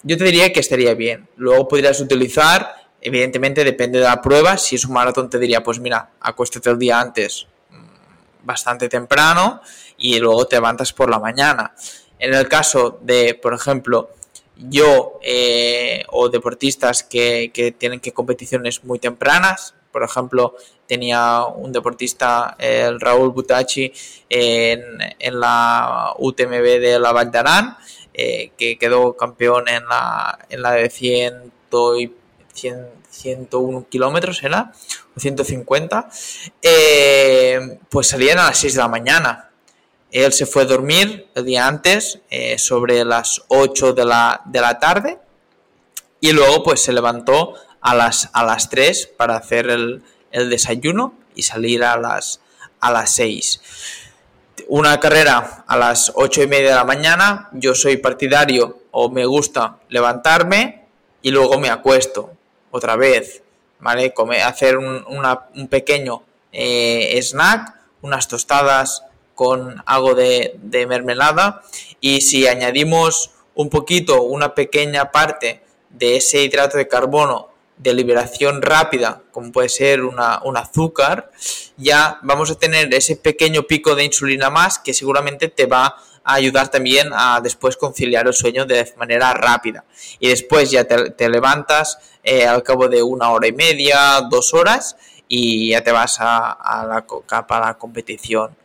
yo te diría que estaría bien. Luego podrías utilizar, evidentemente depende de la prueba, si es un maratón te diría, pues mira, acuéstate el día antes mm, bastante temprano y luego te levantas por la mañana. En el caso de, por ejemplo, yo eh, o deportistas que, que, tienen que competiciones muy tempranas, por ejemplo, tenía un deportista, el Raúl Butachi, en, la UTMB de la Val eh, que quedó campeón en la, en la de 100 y 100, 101 kilómetros, ¿era? O 150, eh, pues salían a las 6 de la mañana. Él se fue a dormir el día antes, eh, sobre las 8 de la, de la tarde, y luego pues se levantó a las, a las 3 para hacer el, el desayuno y salir a las, a las 6 una carrera a las ocho y media de la mañana, yo soy partidario o me gusta levantarme y luego me acuesto otra vez, ¿vale? hacer un, un pequeño eh, snack, unas tostadas con algo de, de mermelada y si añadimos un poquito, una pequeña parte de ese hidrato de carbono de liberación rápida, como puede ser una, un azúcar, ya vamos a tener ese pequeño pico de insulina más que seguramente te va a ayudar también a después conciliar el sueño de manera rápida. Y después ya te, levantas eh, al cabo de una hora y media, dos horas, y ya te vas a, la, a la competición.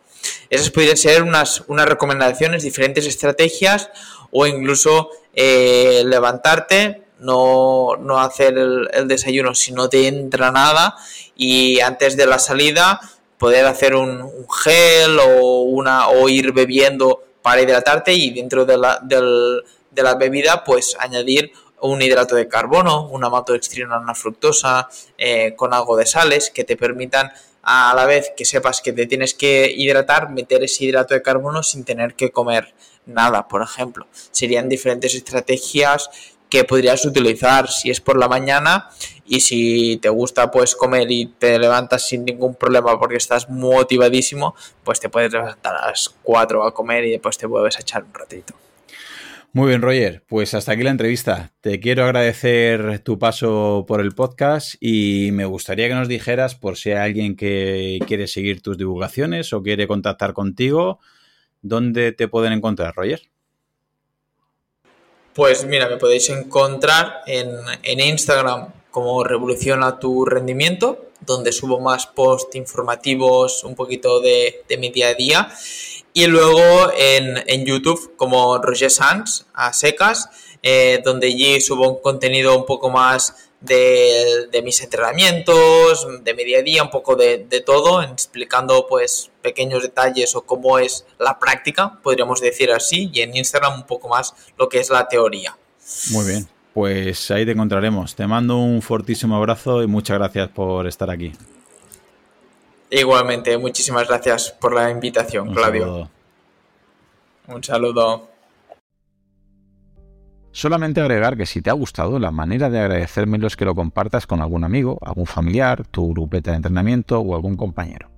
Esas podrían ser unas, unas recomendaciones, diferentes estrategias o incluso eh, levantarte, no, no hacer el, desayuno si no te entra nada y antes de la salida poder hacer un, gel o, una, o ir bebiendo para hidratarte y dentro de la, del, de la bebida pues añadir un hidrato de carbono, una maltodextrina, una fructosa, eh, con algo de sales que te permitan a la vez que sepas que te tienes que hidratar, meter ese hidrato de carbono sin tener que comer nada, por ejemplo. Serían diferentes estrategias que podrías utilizar si es por la mañana y si te gusta pues comer y te levantas sin ningún problema porque estás motivadísimo, pues te puedes levantar a las 4 a comer y después te vuelves a echar un ratito. Muy bien, Roger. Pues hasta aquí la entrevista. Te quiero agradecer tu paso por el podcast y me gustaría que nos dijeras por si hay alguien que quiere seguir tus divulgaciones o quiere contactar contigo, ¿dónde te pueden encontrar, Roger? Pues mira, me podéis encontrar en, Instagram como Revoluciona tu rendimiento, donde subo más posts informativos, un poquito de, mi día a día. Y luego en, YouTube como Roger Sanz, a secas, eh, donde allí subo un contenido un poco más de, mis entrenamientos, de mi día a día, un poco de, todo, explicando pues pequeños detalles o cómo es la práctica, podríamos decir así, y en Instagram un poco más lo que es la teoría. Muy bien, pues ahí te encontraremos. Te mando un fortísimo abrazo y muchas gracias por estar aquí. Igualmente, muchísimas gracias por la invitación, Claudio. Un saludo. Solamente agregar que si te ha gustado, la manera de agradecérmelo es que lo compartas con algún amigo, algún familiar, tu grupeta de entrenamiento o algún compañero.